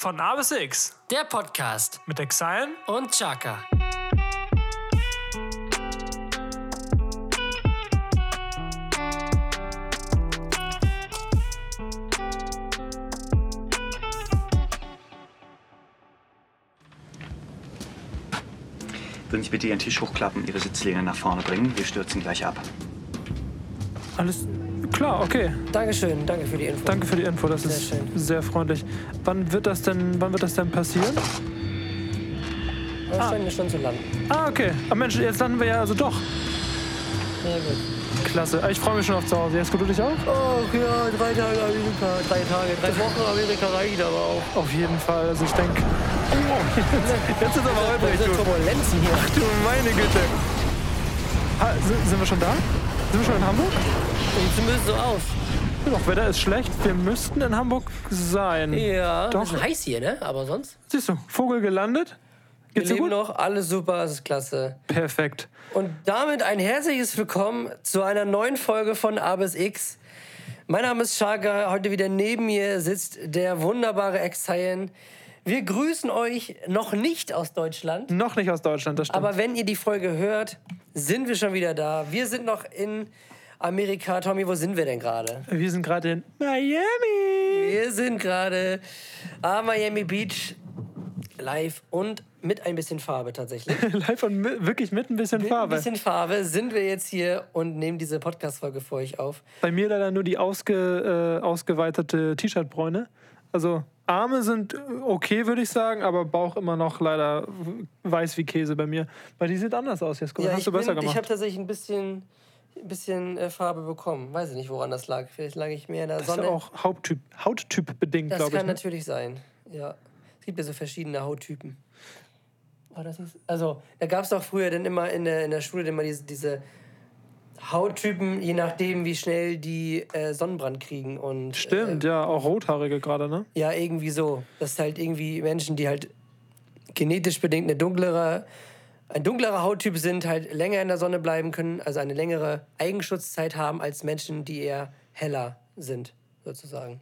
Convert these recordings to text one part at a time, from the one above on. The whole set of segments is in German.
Von A bis X Der Podcast mit Exile und Chaka. Würden Sie bitte Ihren Tisch hochklappen, Ihre Sitzlehne nach vorne bringen? Wir stürzen gleich ab. Alles klar, okay. Dankeschön, danke für die Info. Danke für die Info, das Sehr ist schön. sehr freundlich. Wann wird das denn, wann wird das denn passieren? Wir scheinen wir schon zu landen. Ah, okay. Ah, Mensch, jetzt landen wir ja also doch. Sehr gut. Klasse. Ah, Ich freue mich schon auf zu Hause. Jesko, du dich auch? Oh, ja, drei Tage Amerika. Drei Tage, drei Wochen Amerika reicht aber auch. Auf jeden Fall. Also ich denke. Oh, jetzt, jetzt ist aber holprig, du. Turbulenzen hier. Du meine Güte. Ha, sind wir schon da? Sind wir schon in Hamburg? Sieht zumindest so aus. Doch, Wetter ist schlecht. Wir müssten in Hamburg sein. Ja, Doch. Bisschen heiß hier, ne? Aber sonst? Siehst du, Vogel gelandet. Wir Geht's dir leben gut? noch, alles super, es ist klasse. Perfekt. Und damit ein herzliches Willkommen zu einer neuen Folge von A bis X. Mein Name ist Shaka, heute wieder neben mir sitzt der wunderbare Ex-Cyan. Wir grüßen euch noch nicht aus Deutschland, Noch nicht aus Deutschland, das stimmt. aber wenn ihr die Folge hört, sind wir schon wieder da. Wir sind noch in Amerika. Tommy, wo sind wir denn gerade? wir sind gerade in Miami. Wir sind gerade am Miami Beach live und mit ein bisschen Farbe tatsächlich. Live und mi- wirklich mit ein bisschen Mit Farbe. ein bisschen Farbe sind wir jetzt hier und nehmen diese Podcast-Folge für euch auf. Bei mir leider nur die ausge, äh, ausgeweitete T-Shirt-Bräune. Also Arme sind äh, okay, würde ich sagen, aber Bauch immer noch leider weiß wie Käse bei mir. Weil die sieht anders aus, Jesko. Ja, Hast ich, du besser bin, ich gemacht. habe tatsächlich ein bisschen, ein bisschen äh, Farbe bekommen. Weiß ich nicht, woran das lag. Vielleicht lag ich mehr in der das ist Sonne. ja auch Hauttyp, Hauttyp bedingt, das glaube kann ich. Ne? natürlich sein. Ja. Es gibt ja so verschiedene Hauttypen. War das so? Also, da gab es doch früher dann immer in der, in der Schule immer diese, diese Hauttypen, je nachdem, wie schnell die äh, Sonnenbrand kriegen. Und, Stimmt, Äh, ja, auch Rothaarige gerade, ne? ja, irgendwie so. Das ist halt irgendwie Menschen, die halt genetisch bedingt eine dunklere, ein dunklerer Hauttyp sind, halt länger in der Sonne bleiben können, also eine längere Eigenschutzzeit haben als Menschen, die eher heller sind, sozusagen.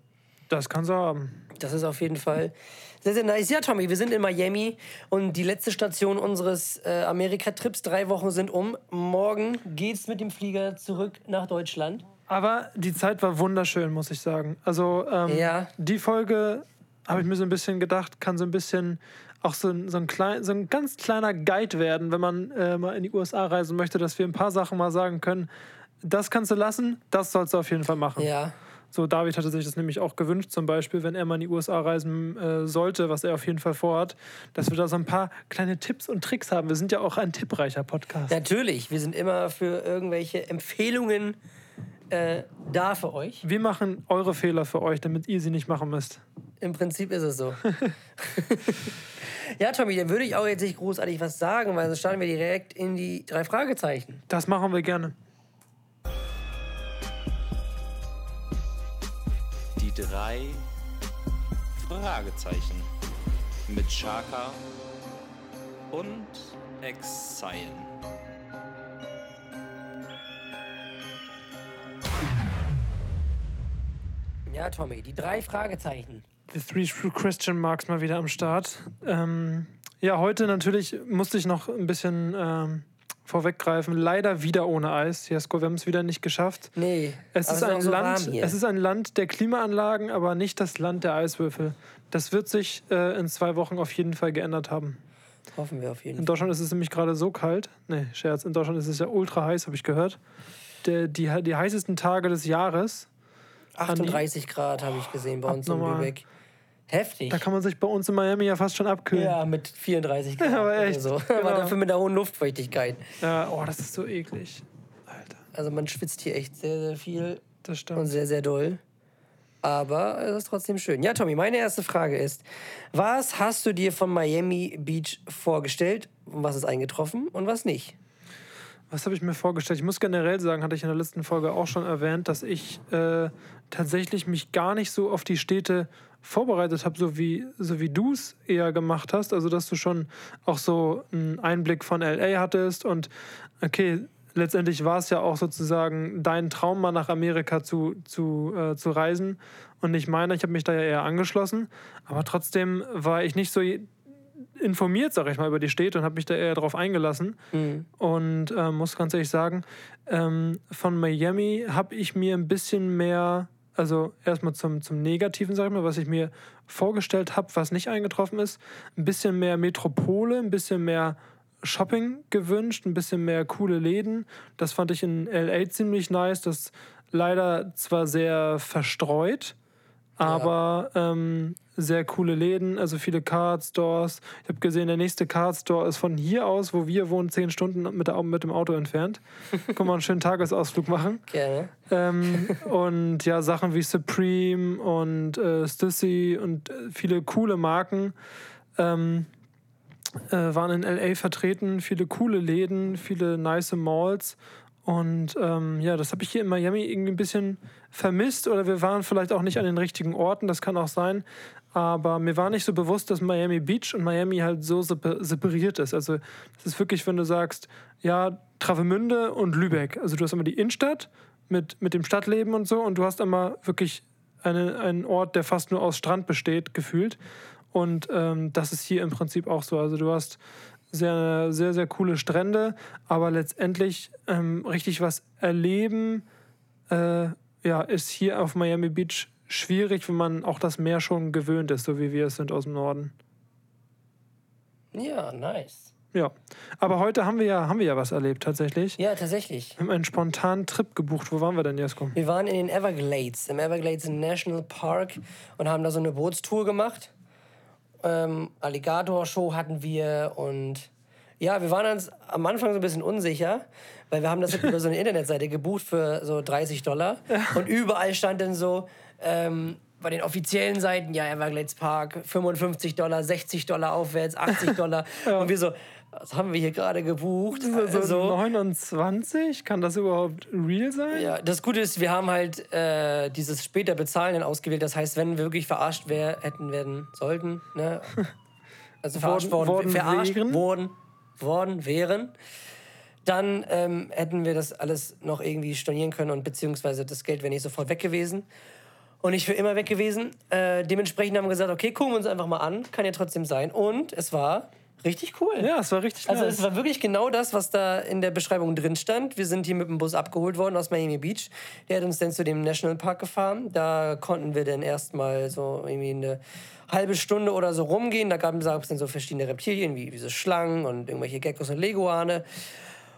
Das kann sie haben. Das ist auf jeden Fall sehr, sehr nice. Ja, Tommy, wir sind in Miami und die letzte Station unseres äh, Amerika-Trips, drei Wochen sind um. Morgen geht's mit dem Flieger zurück nach Deutschland. Aber die Zeit war wunderschön, muss ich sagen. Also ähm, Ja. die Folge, habe ich mir so ein bisschen gedacht, kann so ein bisschen auch so ein, so ein, klein, so ein ganz kleiner Guide werden, wenn man äh, mal in die USA reisen möchte, dass wir ein paar Sachen mal sagen können. Das kannst du lassen, das sollst du auf jeden Fall machen. Ja, So, David hatte sich das nämlich auch gewünscht, zum Beispiel, wenn er mal in die USA reisen äh, sollte, was er auf jeden Fall vorhat, dass wir da so ein paar kleine Tipps und Tricks haben. Wir sind ja auch ein tippreicher Podcast. natürlich. Wir sind immer für irgendwelche Empfehlungen äh, da für euch. Wir machen eure Fehler für euch, damit ihr sie nicht machen müsst. Im Prinzip ist es so. ja, Tommy, dann würde ich auch jetzt nicht großartig was sagen, weil sonst starten wir direkt in die drei Fragezeichen. Das machen wir gerne. Die drei Fragezeichen mit Shaka und Exile. Ja, Tommy, die drei Fragezeichen. The Three True Christian Marks mal wieder am Start. Ähm, ja, heute natürlich musste ich noch ein bisschen ähm, vorweggreifen. Leider wieder ohne Eis. Jesko, wir haben es wieder nicht geschafft. Nee, Es ist, ein so Land, es ist ein Land der Klimaanlagen, aber nicht das Land der Eiswürfel. Das wird sich äh, in zwei Wochen auf jeden Fall geändert haben. Hoffen wir auf jeden In Fall. Deutschland ist es nämlich gerade so kalt. Nee, Scherz. In Deutschland ist es ja ultra heiß, habe ich gehört. Der, die, die heißesten Tage des Jahres. 38 Grad habe ich gesehen bei uns in. Lübeck. Heftig. Da kann man sich bei uns in Miami ja fast schon abkühlen. ja, mit 34 Grad. Aber oder echt, So. genau. Aber dafür mit der hohen Luftfeuchtigkeit. Ja, oh, das ist so eklig. Alter, Also man schwitzt hier echt sehr, sehr viel das und stimmt. sehr, sehr doll. Aber es ist trotzdem schön. Ja, Tommy, meine erste Frage ist: Was hast du dir von Miami Beach vorgestellt? Und was ist eingetroffen und was nicht? Was habe ich mir vorgestellt? Ich muss generell sagen, hatte ich in der letzten Folge auch schon erwähnt, dass ich äh, tatsächlich mich gar nicht so auf die Städte vorbereitet habe, so wie, so wie du es eher gemacht hast. Also, dass du schon auch so einen Einblick von LA hattest und okay, letztendlich war es ja auch sozusagen dein Traum, mal nach Amerika zu, zu, äh, zu reisen und nicht meiner. Ich habe mich da ja eher angeschlossen, aber trotzdem war ich nicht so informiert, sag ich mal, über die Städte und habe mich da eher drauf eingelassen. Und äh, muss ganz ehrlich sagen, ähm, von Miami habe ich mir ein bisschen mehr, also erstmal zum, zum Negativen, sag ich mal, was ich mir vorgestellt habe, was nicht eingetroffen ist, ein bisschen mehr Metropole, ein bisschen mehr Shopping gewünscht, ein bisschen mehr coole Läden. Das fand ich in LA ziemlich nice. Das leider zwar sehr verstreut, aber ähm, sehr coole Läden, also viele Card Stores. Ich habe gesehen, der nächste Card Store ist von hier aus, wo wir wohnen, zehn Stunden mit, der, mit dem Auto entfernt. Können wir einen schönen Tagesausflug machen. Gerne. Ähm, und ja, Sachen wie Supreme und äh, Stussy und äh, viele coole Marken ähm, äh, waren in LA vertreten. Viele coole Läden, viele nice Malls. Und ähm, ja, das habe ich hier in Miami irgendwie ein bisschen vermisst oder wir waren vielleicht auch nicht an den richtigen Orten, das kann auch sein. Aber mir war nicht so bewusst, dass Miami Beach und Miami halt so sepa- separiert ist. Also, das ist wirklich, wenn du sagst, ja, Travemünde und Lübeck. Also, du hast immer die Innenstadt mit, mit dem Stadtleben und so und du hast immer wirklich eine, einen Ort, der fast nur aus Strand besteht, gefühlt. Und ähm, das ist hier im Prinzip auch so. Also, du hast sehr, sehr, sehr coole Strände, aber letztendlich ähm, richtig was erleben, äh, ja, ist hier auf Miami Beach schwierig, wenn man auch das Meer schon gewöhnt ist, so wie wir es sind aus dem Norden. Ja, nice. Ja, aber heute haben wir ja, haben wir ja was erlebt tatsächlich. Ja, tatsächlich. Wir haben einen spontanen Trip gebucht. Wo waren wir denn, Jesko? Wir waren in den Everglades, im Everglades National Park und haben da so eine Bootstour gemacht. Ähm, Alligator-Show hatten wir und ja, wir waren uns am Anfang so ein bisschen unsicher, weil wir haben das über so eine Internetseite gebucht für so 30 Dollar und überall stand dann so ähm, bei den offiziellen Seiten, ja, Everglades Park, 55 Dollar, 60 Dollar aufwärts, 80 Dollar und wir so, was haben wir hier gerade gebucht? So Also- 29? Kann das überhaupt real sein? Ja, das Gute ist, wir haben halt äh, dieses später Bezahlen ausgewählt. Das heißt, wenn wir wirklich verarscht wär, hätten werden sollten, ne? also verarscht Worden- worden, worden verarscht wären? worden, worden wären, dann ähm, hätten wir das alles noch irgendwie stornieren können und beziehungsweise das Geld wäre nicht sofort weg gewesen. Und nicht für immer weg gewesen. Äh, dementsprechend haben wir gesagt, okay, gucken wir uns einfach mal an. Kann ja trotzdem sein. Und es war richtig cool. Ja, es war richtig Also nice. es war wirklich genau das, was da in der Beschreibung drin stand. Wir sind hier mit dem Bus abgeholt worden aus Miami Beach. Der hat uns dann zu dem Nationalpark gefahren. Da konnten wir dann erstmal so irgendwie eine halbe Stunde oder so rumgehen. Da gab es dann so verschiedene Reptilien, wie diese Schlangen und irgendwelche Geckos und Leguane.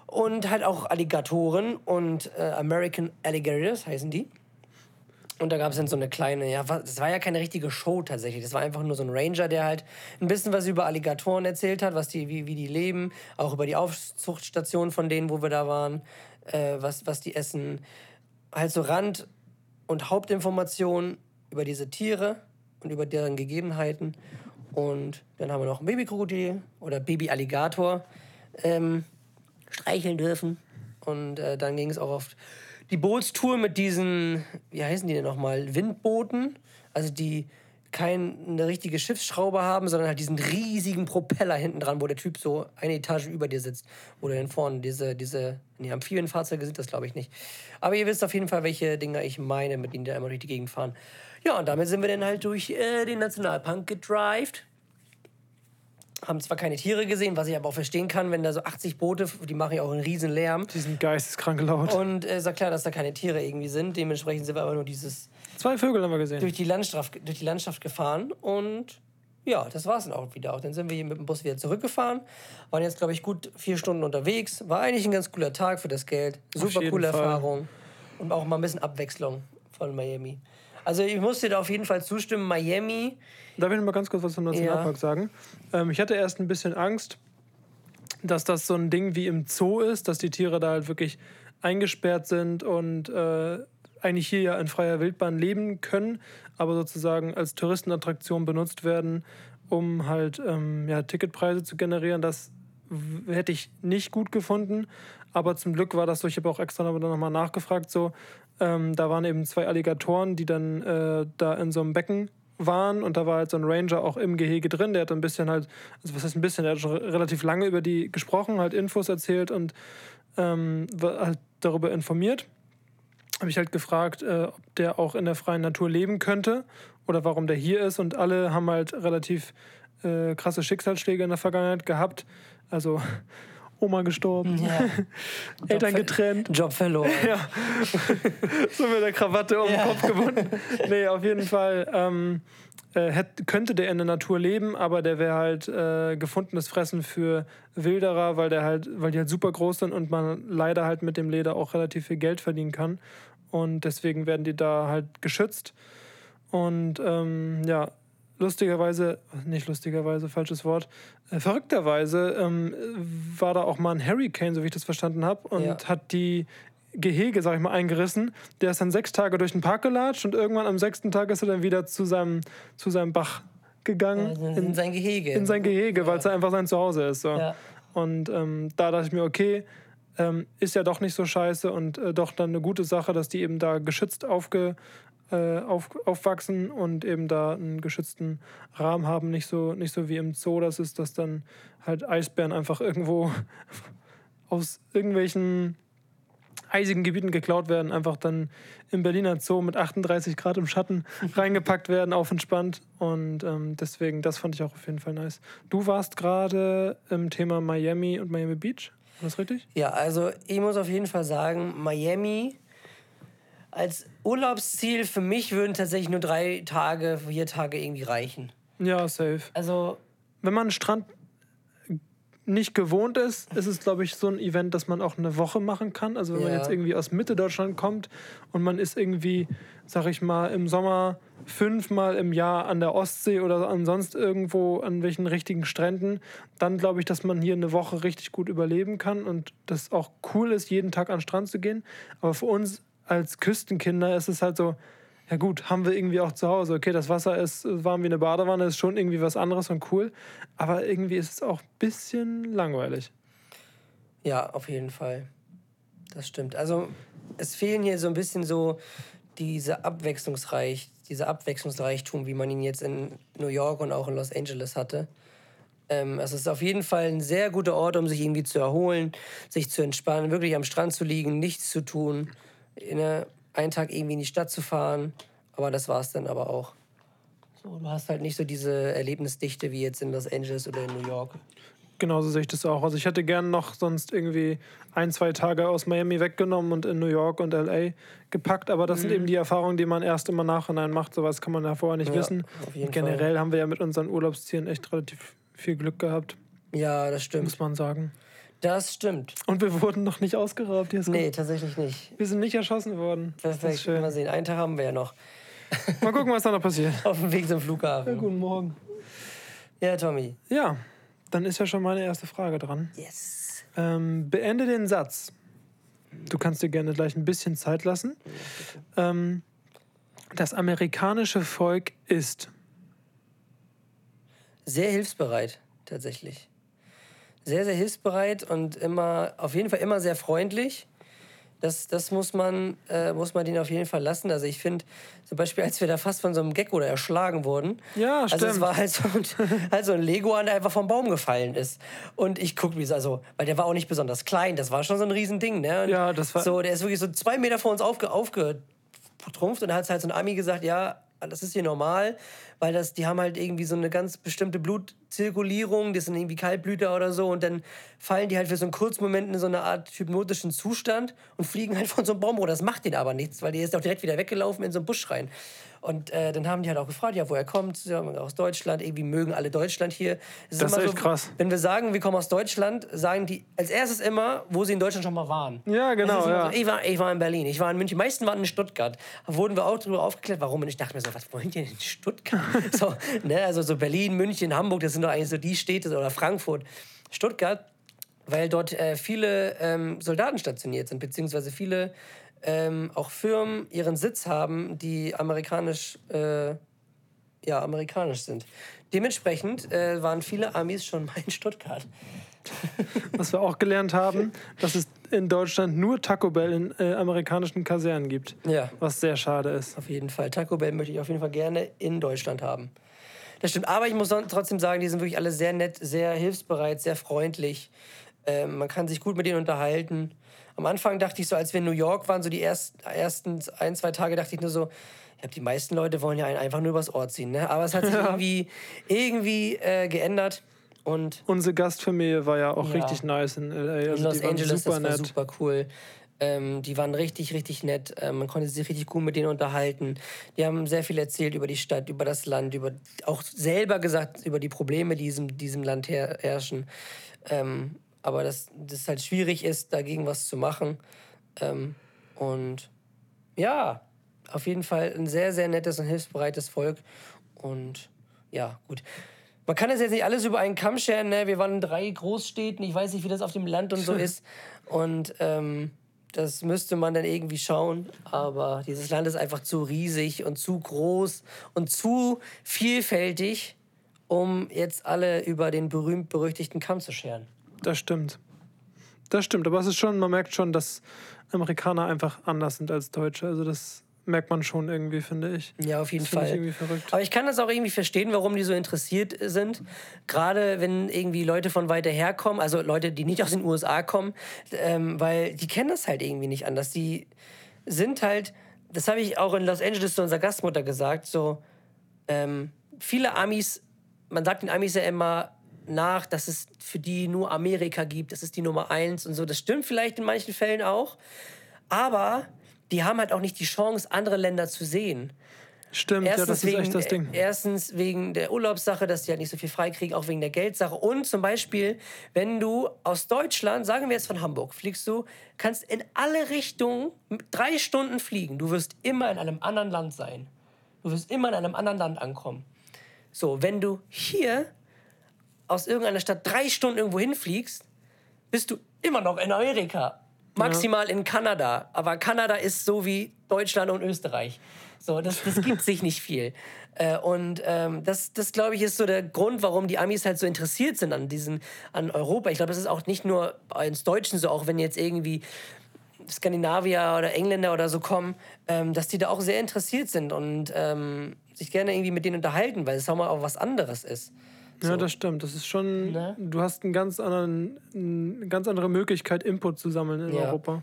Und halt auch Alligatoren und äh, American Alligators heißen die. Und da gab es dann so eine kleine, ja, das war ja keine richtige Show tatsächlich. Das war einfach nur so ein Ranger, der halt ein bisschen was über Alligatoren erzählt hat, was die, wie, wie die leben, auch über die Aufzuchtstation von denen, wo wir da waren, äh, was, was die essen. Halt so Rand- und Hauptinformationen über diese Tiere und über deren Gegebenheiten. Und dann haben wir noch ein Babykrokodil oder Babyalligator ähm, streicheln dürfen. Und äh, dann ging es auch auf die Bootstour mit diesen, wie heißen die denn nochmal, Windbooten. Also die keine richtige Schiffsschraube haben, sondern halt diesen riesigen Propeller hinten dran, wo der Typ so eine Etage über dir sitzt. Oder dann vorne diese, diese, nee, Amphibienfahrzeuge sind das glaube ich nicht. Aber ihr wisst auf jeden Fall, welche Dinger ich meine, mit denen die da immer durch die Gegend fahren. Ja, und damit sind wir dann halt durch äh, den Nationalpark gedrived haben zwar keine Tiere gesehen, was ich aber auch verstehen kann, wenn da so 80 Boote, die machen ja auch einen riesen Lärm. Die sind geisteskrank laut. Und äh, ist ja klar, dass da keine Tiere irgendwie sind. Dementsprechend sind wir aber nur dieses Zwei Vögel haben wir gesehen. durch die Landschaft, durch die Landschaft gefahren. Und ja, das war es dann auch wieder. Auch dann sind wir hier mit dem Bus wieder zurückgefahren. Waren jetzt, glaube ich, gut vier Stunden unterwegs. War eigentlich ein ganz cooler Tag für das Geld. Super coole Fall. Erfahrung. Und auch mal ein bisschen Abwechslung von Miami. Also ich muss dir da auf jeden Fall zustimmen, Miami. Darf ich noch mal ganz kurz was zum Nationalpark sagen? Ähm, ich hatte erst ein bisschen Angst, dass das so ein Ding wie im Zoo ist, dass die Tiere da halt wirklich eingesperrt sind und äh, eigentlich hier ja in freier Wildbahn leben können, aber sozusagen als Touristenattraktion benutzt werden, um halt ähm, ja, Ticketpreise zu generieren. Das hätte ich nicht gut gefunden. Aber zum Glück war das so, ich habe auch extra noch mal nachgefragt, so, ähm, da waren eben zwei Alligatoren, die dann äh, da in so einem Becken waren und da war halt so ein Ranger auch im Gehege drin, der hat ein bisschen halt, also was heißt ein bisschen, der hat schon relativ lange über die gesprochen, halt Infos erzählt und ähm, halt darüber informiert. Habe ich halt gefragt, äh, ob der auch in der freien Natur leben könnte oder warum der hier ist. Und alle haben halt relativ äh, krasse Schicksalsschläge in der Vergangenheit gehabt. Also Oma gestorben, Ja. Eltern getrennt. Job verloren. Ja. so mit der Krawatte um den Kopf gebunden. Nee, auf jeden Fall ähm, äh, hätt, könnte der in der Natur leben, aber der wäre halt äh, gefundenes Fressen für Wilderer, weil der halt, weil die halt super groß sind und man leider halt mit dem Leder auch relativ viel Geld verdienen kann. Und deswegen werden die da halt geschützt. Und ähm, ja, lustigerweise, nicht lustigerweise, falsches Wort, äh, verrückterweise ähm, war da auch mal ein Hurricane, so wie ich das verstanden habe, und Ja. hat die Gehege, sag ich mal, eingerissen. Der ist dann sechs Tage durch den Park gelatscht und irgendwann am sechsten Tag ist er dann wieder zu seinem, zu seinem Bach gegangen. Also in, sein Gehege. in sein Gehege, weil es einfach sein Zuhause ist. So. Ja. Und ähm, da dachte ich mir, okay, ähm, ist ja doch nicht so scheiße und äh, doch dann eine gute Sache, dass die eben da geschützt aufge, äh, auf, aufwachsen und eben da einen geschützten Rahmen haben, nicht so, nicht so wie im Zoo das ist, dass dann halt Eisbären einfach irgendwo aus irgendwelchen eisigen Gebieten geklaut werden, einfach dann im Berliner Zoo mit 38 Grad im Schatten reingepackt werden, auf entspannt. Und ähm, deswegen, das fand ich auch auf jeden Fall nice. Du warst gerade im Thema Miami und Miami Beach, war das richtig? Ja, also ich muss auf jeden Fall sagen, Miami als Urlaubsziel für mich würden tatsächlich nur drei Tage, vier Tage irgendwie reichen. Ja, safe. Also Wenn man einen Strand nicht gewohnt ist, ist es, glaube ich, so ein Event, dass man auch eine Woche machen kann. Also wenn man Ja. jetzt irgendwie aus Mitte Deutschland kommt und man ist irgendwie, sag ich mal, im Sommer fünfmal im Jahr an der Ostsee oder ansonsten irgendwo an welchen richtigen Stränden, dann glaube ich, dass man hier eine Woche richtig gut überleben kann und das auch cool ist, jeden Tag an den Strand zu gehen. Aber für uns als Küstenkinder ist es halt so, ja gut, haben wir irgendwie auch zu Hause. Okay, das Wasser ist warm wie eine Badewanne, ist schon irgendwie was anderes und cool. Aber irgendwie ist es auch ein bisschen langweilig. Ja, auf jeden Fall. Das stimmt. Also es fehlen hier so ein bisschen so diese Abwechslungsreich, dieser Abwechslungsreichtum, wie man ihn jetzt in New York und auch in Los Angeles hatte. Ähm, es ist auf jeden Fall ein sehr guter Ort, um sich irgendwie zu erholen, sich zu entspannen, wirklich am Strand zu liegen, nichts zu tun, ne, einen Tag irgendwie in die Stadt zu fahren. Aber das war es dann aber auch. So, du hast halt nicht so diese Erlebnisdichte wie jetzt in Los Angeles oder in New York. Genauso sehe ich das auch. Also ich hätte gern noch sonst irgendwie ein, zwei Tage aus Miami weggenommen und in New York und LA gepackt. Aber das sind eben die Erfahrungen, die man erst immer nachhinein macht. Sowas kann man ja vorher nicht Ja, wissen. generell haben wir ja mit unseren Urlaubszielen echt relativ viel Glück gehabt, Ja, das stimmt. muss man sagen. Das stimmt. Und wir wurden noch nicht ausgeraubt. Hier ist Nee, tatsächlich nicht. Wir sind nicht erschossen worden. Das ist Perfekt. schön. Mal sehen. Einen Tag haben wir ja noch. Mal gucken, was da noch passiert. Auf dem Weg zum Flughafen. Guten Morgen. Ja, Tommy. Ja, dann ist ja schon meine erste Frage dran. Yes. Ähm, beende den Satz. Du kannst dir gerne gleich ein bisschen Zeit lassen. Ähm, das amerikanische Volk ist. Sehr hilfsbereit, tatsächlich. Sehr, sehr hilfsbereit und immer, auf jeden Fall immer sehr freundlich. Das, das muss, man, äh, muss man denen auf jeden Fall lassen. Also ich finde, zum Beispiel, als wir da fast von so einem Gecko da erschlagen wurden. Ja, Also es stimmt. war halt so, ein, halt so ein Leguan, der einfach vom Baum gefallen ist. Und ich gucke, wie es, also, weil der war auch nicht besonders klein, das war schon so ein Riesending, ne? Und Ja, das war- So, der ist wirklich so zwei Meter vor uns aufge, aufgetrumpft und da hat halt so ein Ami gesagt, ja, das ist hier normal, weil das, die haben halt irgendwie so eine ganz bestimmte Blutzirkulierung, die sind irgendwie Kaltblüter oder so und dann fallen die halt für so einen kurzen Moment in so eine Art hypnotischen Zustand und fliegen halt von so einem Baum runter. Das macht denen aber nichts, weil die ist auch direkt wieder weggelaufen in so einen Busch rein. Und äh, dann haben die halt auch gefragt, ja, woher kommt ja, aus Deutschland, irgendwie mögen alle Deutschland hier. Es Das ist immer echt krass. Wenn wir sagen, wir kommen aus Deutschland, sagen die als erstes immer, wo sie in Deutschland schon mal waren. Ja, genau, Das ist ja. So, ich, war, ich war in Berlin, ich war in München. Die meisten waren in Stuttgart. Da wurden wir auch darüber aufgeklärt, warum. Und ich dachte mir so, was wollen die denn in Stuttgart? so, ne, also so Berlin, München, Hamburg, das sind doch eigentlich so die Städte, oder Frankfurt. Stuttgart, weil dort äh, viele ähm, Soldaten stationiert sind, beziehungsweise viele ähm, auch Firmen ihren Sitz haben, die amerikanisch, äh, ja, amerikanisch sind. Dementsprechend äh, waren viele Amis schon mal in Stuttgart. Was wir auch gelernt haben, dass es in Deutschland nur Taco Bell in äh, amerikanischen Kasernen gibt. Ja. Was sehr schade ist. Auf jeden Fall. Taco Bell möchte ich auf jeden Fall gerne in Deutschland haben. Das stimmt. Aber ich muss trotzdem sagen, die sind wirklich alle sehr nett, sehr hilfsbereit, sehr freundlich. Ähm, man kann sich gut mit denen unterhalten. Am Anfang dachte ich so, als wir in New York waren, so die ersten, ersten ein, zwei Tage, dachte ich nur so, ich glaube, die meisten Leute wollen ja einen einfach nur übers Ohr ziehen. Ne? Aber es hat sich irgendwie, irgendwie äh, geändert. Und Unsere Gastfamilie war ja auch Ja. richtig nice in LA. Also in Los Angeles, super das war nett. super cool. Ähm, die waren richtig, richtig nett. Ähm, man konnte sich richtig gut mit denen unterhalten. Die haben sehr viel erzählt über die Stadt, über das Land, über auch selber gesagt über die Probleme, die in diesem, diesem Land her herrschen. Ähm, aber dass das halt schwierig ist, dagegen was zu machen. Ähm, und ja, auf jeden Fall ein sehr, sehr nettes und hilfsbereites Volk. Und ja, gut. Man kann das jetzt nicht alles über einen Kamm scheren. Ne? Wir waren in drei Großstädten. Ich weiß nicht, wie das auf dem Land und so ist. Und ähm, das müsste man dann irgendwie schauen. Aber dieses Land ist einfach zu riesig und zu groß und zu vielfältig, um jetzt alle über den berühmt-berüchtigten Kamm zu scheren. Das stimmt. Das stimmt, aber es ist schon, man merkt schon, dass Amerikaner einfach anders sind als Deutsche. Also das merkt man schon irgendwie, finde ich. Ja, auf jeden Das ich Fall. verrückt. Aber ich kann das auch irgendwie verstehen, warum die so interessiert sind. Gerade wenn irgendwie Leute von weiter her kommen, also Leute, die nicht aus den USA kommen, ähm, weil die kennen das halt irgendwie nicht anders. Die sind halt, das habe ich auch in Los Angeles zu unserer Gastmutter gesagt, so ähm, viele Amis, man sagt den Amis ja immer nach, dass es für die nur Amerika gibt, das ist die Nummer eins und so. Das stimmt vielleicht in manchen Fällen auch, aber die haben halt auch nicht die Chance, andere Länder zu sehen. Stimmt, ja, das ist wegen, echt das Ding. Erstens wegen der Urlaubssache, dass die halt nicht so viel freikriegen, auch wegen der Geldsache. Und zum Beispiel, wenn du aus Deutschland, sagen wir jetzt von Hamburg, fliegst du, kannst in alle Richtungen drei Stunden fliegen. Du wirst immer in einem anderen Land sein. Du wirst immer in einem anderen Land ankommen. So, wenn du hier aus irgendeiner Stadt drei Stunden irgendwo hinfliegst, bist du immer noch in Amerika. Maximal in Kanada. Aber Kanada ist so wie Deutschland und Österreich. So, das, das gibt sich nicht viel. Äh, und ähm, das, das glaube ich, ist so der Grund, warum die Amis halt so interessiert sind an diesen, an Europa. Ich glaube, das ist auch nicht nur bei uns Deutschen so, auch wenn jetzt irgendwie Skandinavier oder Engländer oder so kommen, ähm, dass die da auch sehr interessiert sind und ähm, sich gerne irgendwie mit denen unterhalten, weil es auch mal auch was anderes ist. Ja, das stimmt. Das ist schon, Ne? du hast einen ganz anderen, eine ganz andere Möglichkeit, Input zu sammeln in Ja. Europa.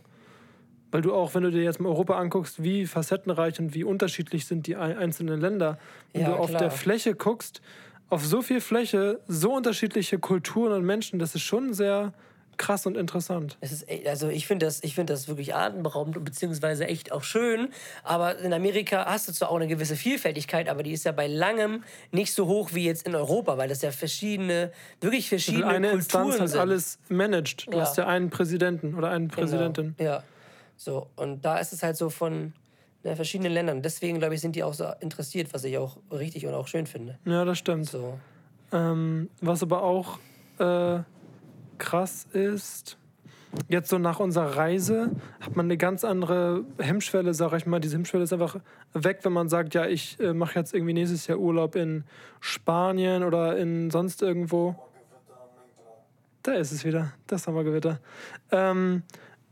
Weil du auch, wenn du dir jetzt mal Europa anguckst, wie facettenreich und wie unterschiedlich sind die ein- einzelnen Länder. Wenn Ja, du auf klar. der Fläche guckst, auf so viel Fläche, so unterschiedliche Kulturen und Menschen, das ist schon sehr krass und interessant. Es ist, also ich finde das, ich finde das wirklich atemberaubend und beziehungsweise echt auch schön. Aber in Amerika hast du zwar auch eine gewisse Vielfältigkeit, aber die ist ja bei langem nicht so hoch wie jetzt in Europa, weil das ja verschiedene, wirklich verschiedene eine Kulturen Instanz hat alles managt. Du Ja. hast ja einen Präsidenten oder eine Präsidentin. Genau. Ja. So, und da ist es halt so von ja, verschiedenen Ländern. Deswegen, glaube ich, sind die auch so interessiert, was ich auch richtig und auch schön finde. Ja, das stimmt. So. Ähm, was aber auch äh, krass ist, jetzt so nach unserer Reise hat man eine ganz andere Hemmschwelle, sag ich mal. Diese Hemmschwelle ist einfach weg, wenn man sagt, ja, ich äh, mache jetzt irgendwie nächstes Jahr Urlaub in Spanien oder in sonst irgendwo. Da ist es wieder, das Sommergewitter. Ähm,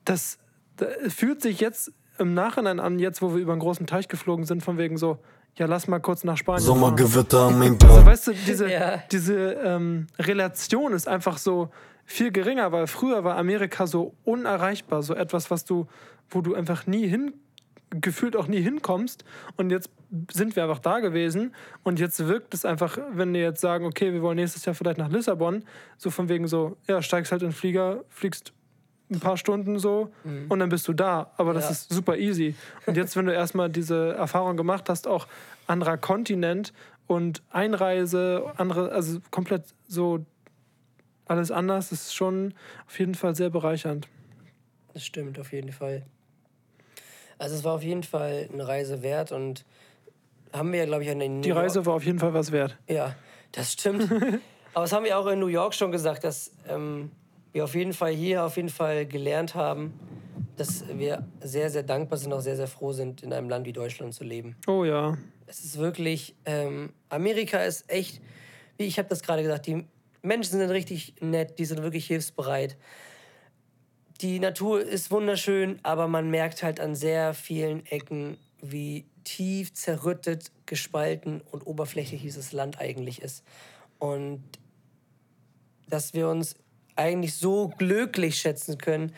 das, das fühlt sich jetzt im Nachhinein an, jetzt wo wir über einen großen Teich geflogen sind, von wegen so, ja, lass mal kurz nach Spanien. Sommergewitter am Also Import. weißt du, diese, Ja. diese ähm, Relation ist einfach so viel geringer, weil früher war Amerika so unerreichbar, so etwas, was du, wo du einfach nie hin, gefühlt auch nie hinkommst. Und jetzt sind wir einfach da gewesen und jetzt wirkt es einfach, wenn wir jetzt sagen, okay, wir wollen nächstes Jahr vielleicht nach Lissabon, so von wegen so, ja, steigst halt in den Flieger, fliegst ein paar Stunden so und dann bist du da. Aber das Ja. ist super easy. Und jetzt, wenn du erstmal diese Erfahrung gemacht hast, auch anderer Kontinent und Einreise, andere, also komplett so alles anders, ist schon auf jeden Fall sehr bereichernd. Das stimmt, auf jeden Fall. Also es war auf jeden Fall eine Reise wert und haben wir ja, glaube ich, an den Die Reise war auf jeden Fall was wert. Ja, das stimmt. Aber das haben wir auch in New York schon gesagt, dass ähm, wir auf jeden Fall hier auf jeden Fall gelernt haben, dass wir sehr, sehr dankbar sind, auch sehr, sehr froh sind, in einem Land wie Deutschland zu leben. Oh ja. Es ist wirklich, ähm, Amerika ist echt, wie ich habe das gerade gesagt, die Menschen sind richtig nett, die sind wirklich hilfsbereit. Die Natur ist wunderschön, aber man merkt halt an sehr vielen Ecken, wie tief zerrüttet, gespalten und oberflächlich dieses Land eigentlich ist. Und dass wir uns eigentlich so glücklich schätzen können,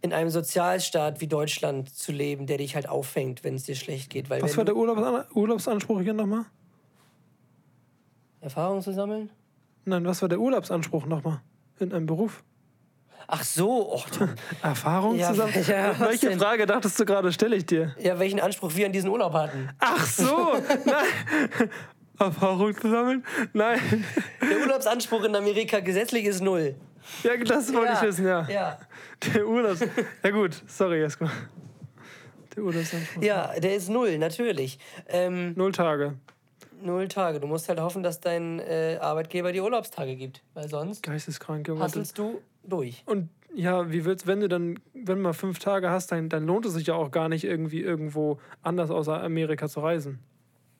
in einem Sozialstaat wie Deutschland zu leben, der dich halt auffängt, wenn es dir schlecht geht. Weil Was war der Urlaubsan Urlaubsanspruch hier nochmal? Erfahrung zu sammeln? Nein, was war der Urlaubsanspruch nochmal? In einem Beruf? Ach so, oh, du, Erfahrung Ja, zusammen? ja, Welche denn? Frage dachtest du gerade, stelle ich dir? ja, welchen Anspruch wir an diesen Urlaub hatten. Ach so, nein. Erfahrung zu sammeln? Nein. Der Urlaubsanspruch in Amerika gesetzlich ist null. Ja, das wollte ich wissen, ja. Ja. Der Urlaubs... Ja gut, sorry, Jesko. Der Urlaubsanspruch. ja, der ist null, natürlich. Ähm, Null Tage. Null Tage. Du musst halt hoffen, dass dein äh, Arbeitgeber dir Urlaubstage gibt, weil sonst Geisteskrank, hasselst du durch. Und ja, wie willst wenn du dann, wenn du mal fünf Tage hast, dann, dann lohnt es sich ja auch gar nicht, irgendwie irgendwo anders außer Amerika zu reisen.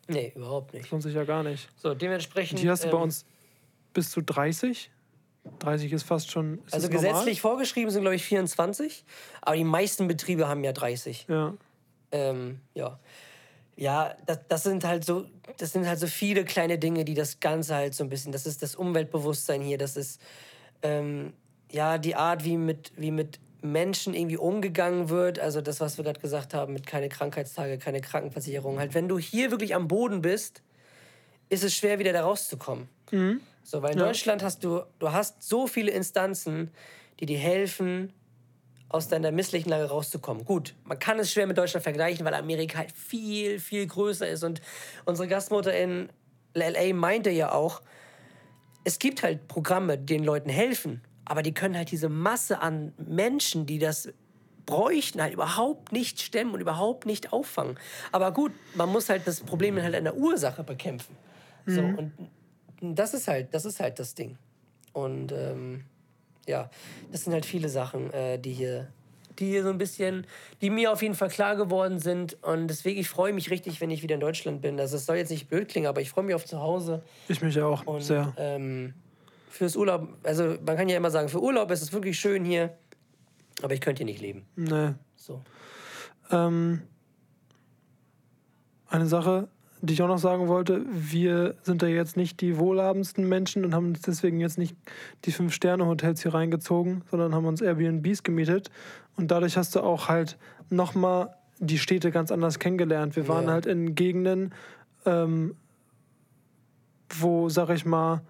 Nee, überhaupt nicht. Lohnt sich ja gar nicht. So, dementsprechend. Und hier hast du bei ähm, uns bis zu 30. 30 ist fast schon. Ist Also das normal? gesetzlich vorgeschrieben sind, glaube ich, 24. Aber die meisten Betriebe haben ja 30. Ja. Ähm, ja. Ja, das, das sind halt so, das sind halt so viele kleine Dinge, die das Ganze halt so ein bisschen, das ist das Umweltbewusstsein hier, das ist ähm, ja die Art, wie mit, wie mit Menschen irgendwie umgegangen wird. Also das, was wir gerade gesagt haben, mit keine Krankheitstage, keine Krankenversicherung. Halt, wenn du hier wirklich am Boden bist, ist es schwer, wieder da rauszukommen. So, weil in Ja. Deutschland hast du, du hast so viele Instanzen, die dir helfen, aus deiner misslichen Lage rauszukommen. Gut, man kann es schwer mit Deutschland vergleichen, weil Amerika halt viel, viel größer ist. Und unsere Gastmutter in LA meinte ja auch, es gibt halt Programme, die den Leuten helfen, aber die können halt diese Masse an Menschen, die das bräuchten, halt überhaupt nicht stemmen und überhaupt nicht auffangen. Aber gut, man muss halt das Problem halt an der Ursache bekämpfen. So, und das ist halt, das ist halt das Ding. Und ähm, ja, das sind halt viele Sachen, äh, die hier, die hier so ein bisschen, die mir auf jeden Fall klar geworden sind. Und deswegen, ich freue mich richtig, wenn ich wieder in Deutschland bin. Also es soll jetzt nicht blöd klingen, aber ich freue mich auf zu Hause. Ich mich auch Und sehr. ähm, fürs Urlaub, also man kann ja immer sagen, für Urlaub ist es wirklich schön hier, aber ich könnte hier nicht leben. Nee. So. Ähm, eine Sache, die ich auch noch sagen wollte, wir sind da jetzt nicht die wohlhabendsten Menschen und haben uns deswegen jetzt nicht die Fünf-Sterne-Hotels hier reingezogen, sondern haben uns Airbnbs gemietet. Und dadurch hast du auch halt nochmal die Städte ganz anders kennengelernt. Wir waren Ja. halt in Gegenden, ähm, wo, sag ich mal,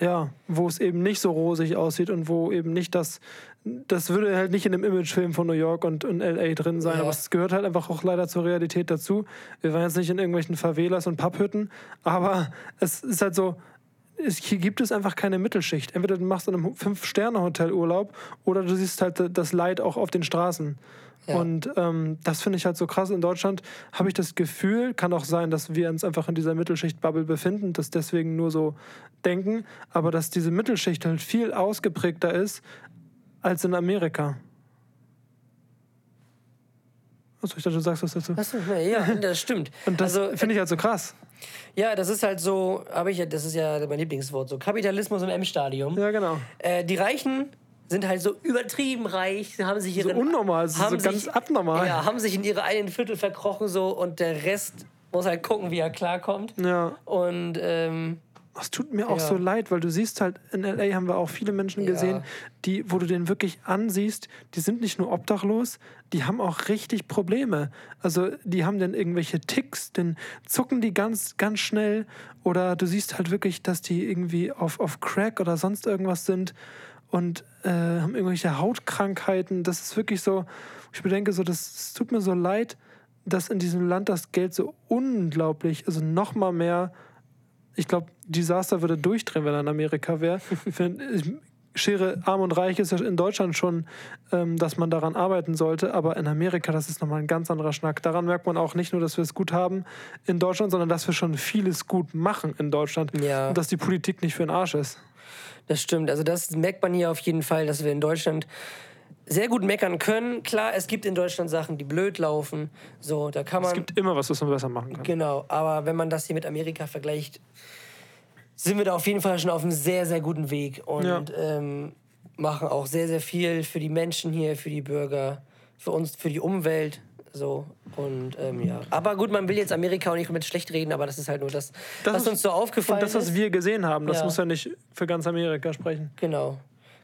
ja, wo es eben nicht so rosig aussieht und wo eben nicht das, das würde halt nicht in dem Imagefilm von New York und in LA drin sein, Ja. aber es gehört halt einfach auch leider zur Realität dazu. Wir waren jetzt nicht in irgendwelchen Favelas und Papphütten, aber es ist halt so, es, hier gibt es einfach keine Mittelschicht. Entweder du machst in einem Fünf-Sterne-Hotel Urlaub oder du siehst halt das Leid auch auf den Straßen. Ja. Und ähm, das finde ich halt so krass. In Deutschland habe ich das Gefühl, kann auch sein, dass wir uns einfach in dieser Mittelschicht-Bubble befinden, das deswegen nur so denken, aber dass diese Mittelschicht halt viel ausgeprägter ist als in Amerika. Achso, ich dachte, du sagst was dazu. Achso, ja, das stimmt. Und das also, finde ich halt so krass. Ja, das ist halt so, habe ich ja, das ist ja mein Lieblingswort, so Kapitalismus im M-Stadium. Ja, genau. Äh, die Reichen sind halt so übertrieben reich, haben sich So ihren, unnormal, so, so haben ganz sich- abnormal. Ja, haben sich in ihre einen Viertel verkrochen so und der Rest muss halt gucken, wie er klarkommt. Ja. Und ähm, Es tut mir auch Ja. so leid, weil du siehst halt, in LA haben wir auch viele Menschen Ja. gesehen, die, wo du den wirklich ansiehst, die sind nicht nur obdachlos, die haben auch richtig Probleme. Also die haben dann irgendwelche Ticks, dann zucken die ganz, ganz schnell. Oder du siehst halt wirklich, dass die irgendwie auf, auf Crack oder sonst irgendwas sind und äh, haben irgendwelche Hautkrankheiten. Das ist wirklich so, ich bedenke so, das, es tut mir so leid, dass in diesem Land das Geld so unglaublich, also noch mal mehr ich glaube, Disaster würde durchdrehen, wenn er in Amerika wäre. Ich- Schere arm und reich ist ja in Deutschland schon, ähm, dass man daran arbeiten sollte, aber in Amerika, das ist nochmal ein ganz anderer Schnack. Daran merkt man auch nicht nur, dass wir es gut haben in Deutschland, sondern dass wir schon vieles gut machen in Deutschland Ja. und dass die Politik nicht für den Arsch ist. Das stimmt. Also das merkt man hier auf jeden Fall, dass wir in Deutschland sehr gut meckern können. Klar, es gibt in Deutschland Sachen, die blöd laufen. So, da kann man. Es gibt immer was, was man besser machen kann. genau, aber wenn man das hier mit Amerika vergleicht, sind wir da auf jeden Fall schon auf einem sehr, sehr guten Weg und Ja. ähm, machen auch sehr, sehr viel für die Menschen hier, für die Bürger, für uns, für die Umwelt. So und ähm, ja. Aber gut, man will jetzt Amerika auch nicht komplett schlecht reden, aber das ist halt nur das, Das was ist- uns so aufgefallen Und das, was ist. wir gesehen haben, das Ja. muss ja nicht für ganz Amerika sprechen. Genau.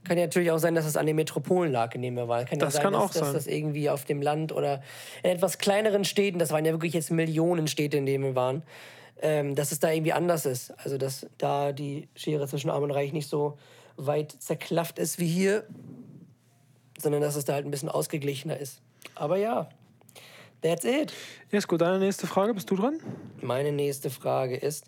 Kann ja natürlich auch sein, dass es an den Metropolen lag, in denen wir waren. Kann ja Das sein, kann dass, auch dass sein. das irgendwie auf dem Land oder in etwas kleineren Städten, das waren ja wirklich jetzt Millionen Städte, in denen wir waren, ähm, dass es da irgendwie anders ist. Also dass da die Schere zwischen Arm und Reich nicht so weit zerklafft ist wie hier, sondern dass es da halt ein bisschen ausgeglichener ist. Aber ja, that's it. Jesko, deine nächste Frage, bist du dran? Meine nächste Frage ist,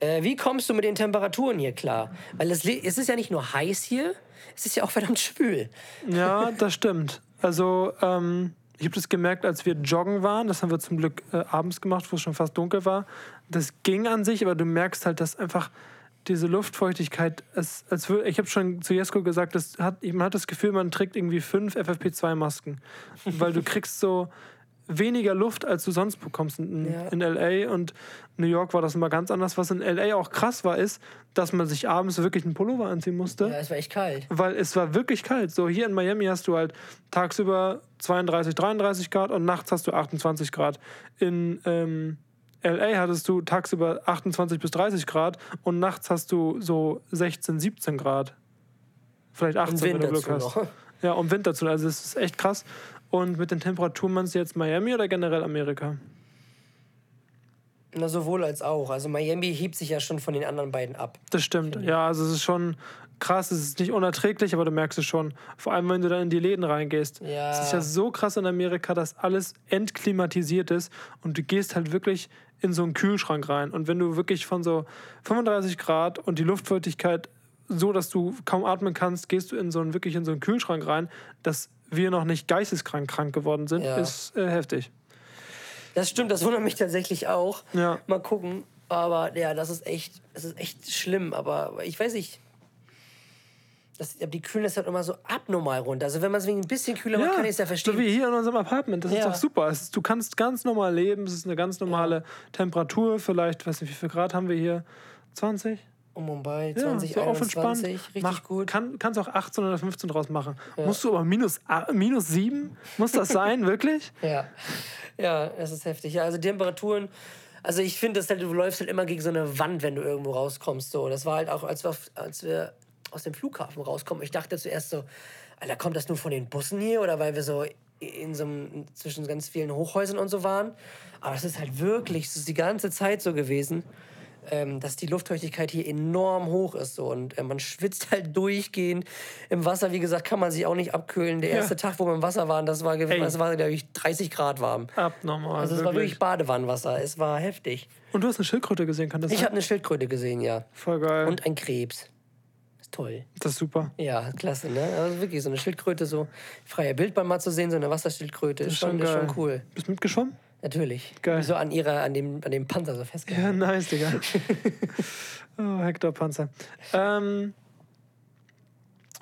äh, wie kommst du mit den Temperaturen hier klar? Weil es, es ist ja nicht nur heiß hier, es ist ja auch verdammt schwül. Ja, das stimmt. Also, ähm, ich habe das gemerkt, als wir joggen waren. Das haben wir zum Glück äh, abends gemacht, wo es schon fast dunkel war. Das ging an sich, aber du merkst halt, dass einfach diese Luftfeuchtigkeit, es, als wür- ich habe schon zu Jesko gesagt, das hat, man hat das Gefühl, man trägt irgendwie fünf FFP2-Masken. Weil du kriegst so weniger Luft, als du sonst bekommst in, Ja. in LA. Und New York war das immer ganz anders. Was in LA auch krass war, ist, dass man sich abends wirklich einen Pullover anziehen musste Ja, es war echt kalt. weil es war wirklich kalt. So hier in Miami hast du halt tagsüber 32, 33 Grad und nachts hast du 28 Grad. In ähm, LA hattest du tagsüber 28 bis 30 Grad und nachts hast du so 16, 17 Grad. Vielleicht 18, wenn du Glück hast. noch. Ja, und Wind dazu. Also es ist echt krass. Und mit den Temperaturen meinst du jetzt Miami oder generell Amerika? Na, sowohl als auch. Also Miami hebt sich ja schon von den anderen beiden ab. Das stimmt. Ja, also es ist schon krass. Es ist nicht unerträglich, aber du merkst es schon. Vor allem, wenn du dann in die Läden reingehst. Ja. Es ist ja so krass in Amerika, dass alles entklimatisiert ist und du gehst halt wirklich in so einen Kühlschrank rein. Und wenn du wirklich von so 35 Grad und die Luftfeuchtigkeit so, dass du kaum atmen kannst, gehst du in so einen, wirklich in so einen Kühlschrank rein, dass wir noch nicht geisteskrank krank geworden sind, Ja. ist äh, heftig. Das stimmt, das wundert mich tatsächlich auch. Ja. Mal gucken. Aber ja, das ist echt, das ist echt schlimm. Aber ich weiß nicht. Das, die kühlen das halt immer so abnormal runter. Also wenn man es wegen ein bisschen kühler macht, kann ich es ja verstehen. So wie hier in unserem Apartment. Das ist Ja. doch super. Ist, du kannst ganz normal leben. Es ist eine ganz normale Temperatur. Vielleicht, weiß nicht, wie viel Grad haben wir hier? 20? Um Mumbai Ja, 20, so auf entspannt. 21, richtig Mach, gut. Kann, kannst auch 18 oder 15 draus machen. Musst du aber minus, minus 7? Muss das sein, wirklich? Ja, ja, das ist heftig. Ja, also Temperaturen, also ich finde, dass halt, du läufst halt immer gegen so eine Wand, wenn du irgendwo rauskommst. So. Das war halt auch, als wir, als wir aus dem Flughafen rauskommen. Ich dachte zuerst so, Alter, kommt das nur von den Bussen hier oder weil wir so in so einem, zwischen ganz vielen Hochhäusern und so waren. Aber es ist halt wirklich, es ist die ganze Zeit so gewesen, ähm, dass die Luftfeuchtigkeit hier enorm hoch ist. So. Und äh, man schwitzt halt durchgehend. Im Wasser, wie gesagt, kann man sich auch nicht abkühlen. Der erste Tag, wo wir im Wasser waren, das war, Ey. das war glaube ich, 30 Grad warm. Abnormal. Also es war wirklich Badewannenwasser. Es war heftig. Und du hast eine Schildkröte gesehen, kann das Ich sein? habe eine Schildkröte gesehen, ja. Voll geil. Und ein Krebs. Ist toll. das ist super. Ja, klasse, ne? Also wirklich so eine Schildkröte, so freie Bildbahn mal zu sehen, so eine Wasserschildkröte, ist schon, ist schon cool. Bist du mitgeschwommen? Natürlich. Geil. Wie so an ihrer, an dem, an dem Panzer so festgehalten. Ja, nice, Digga. oh, Hector Panzer. Ähm,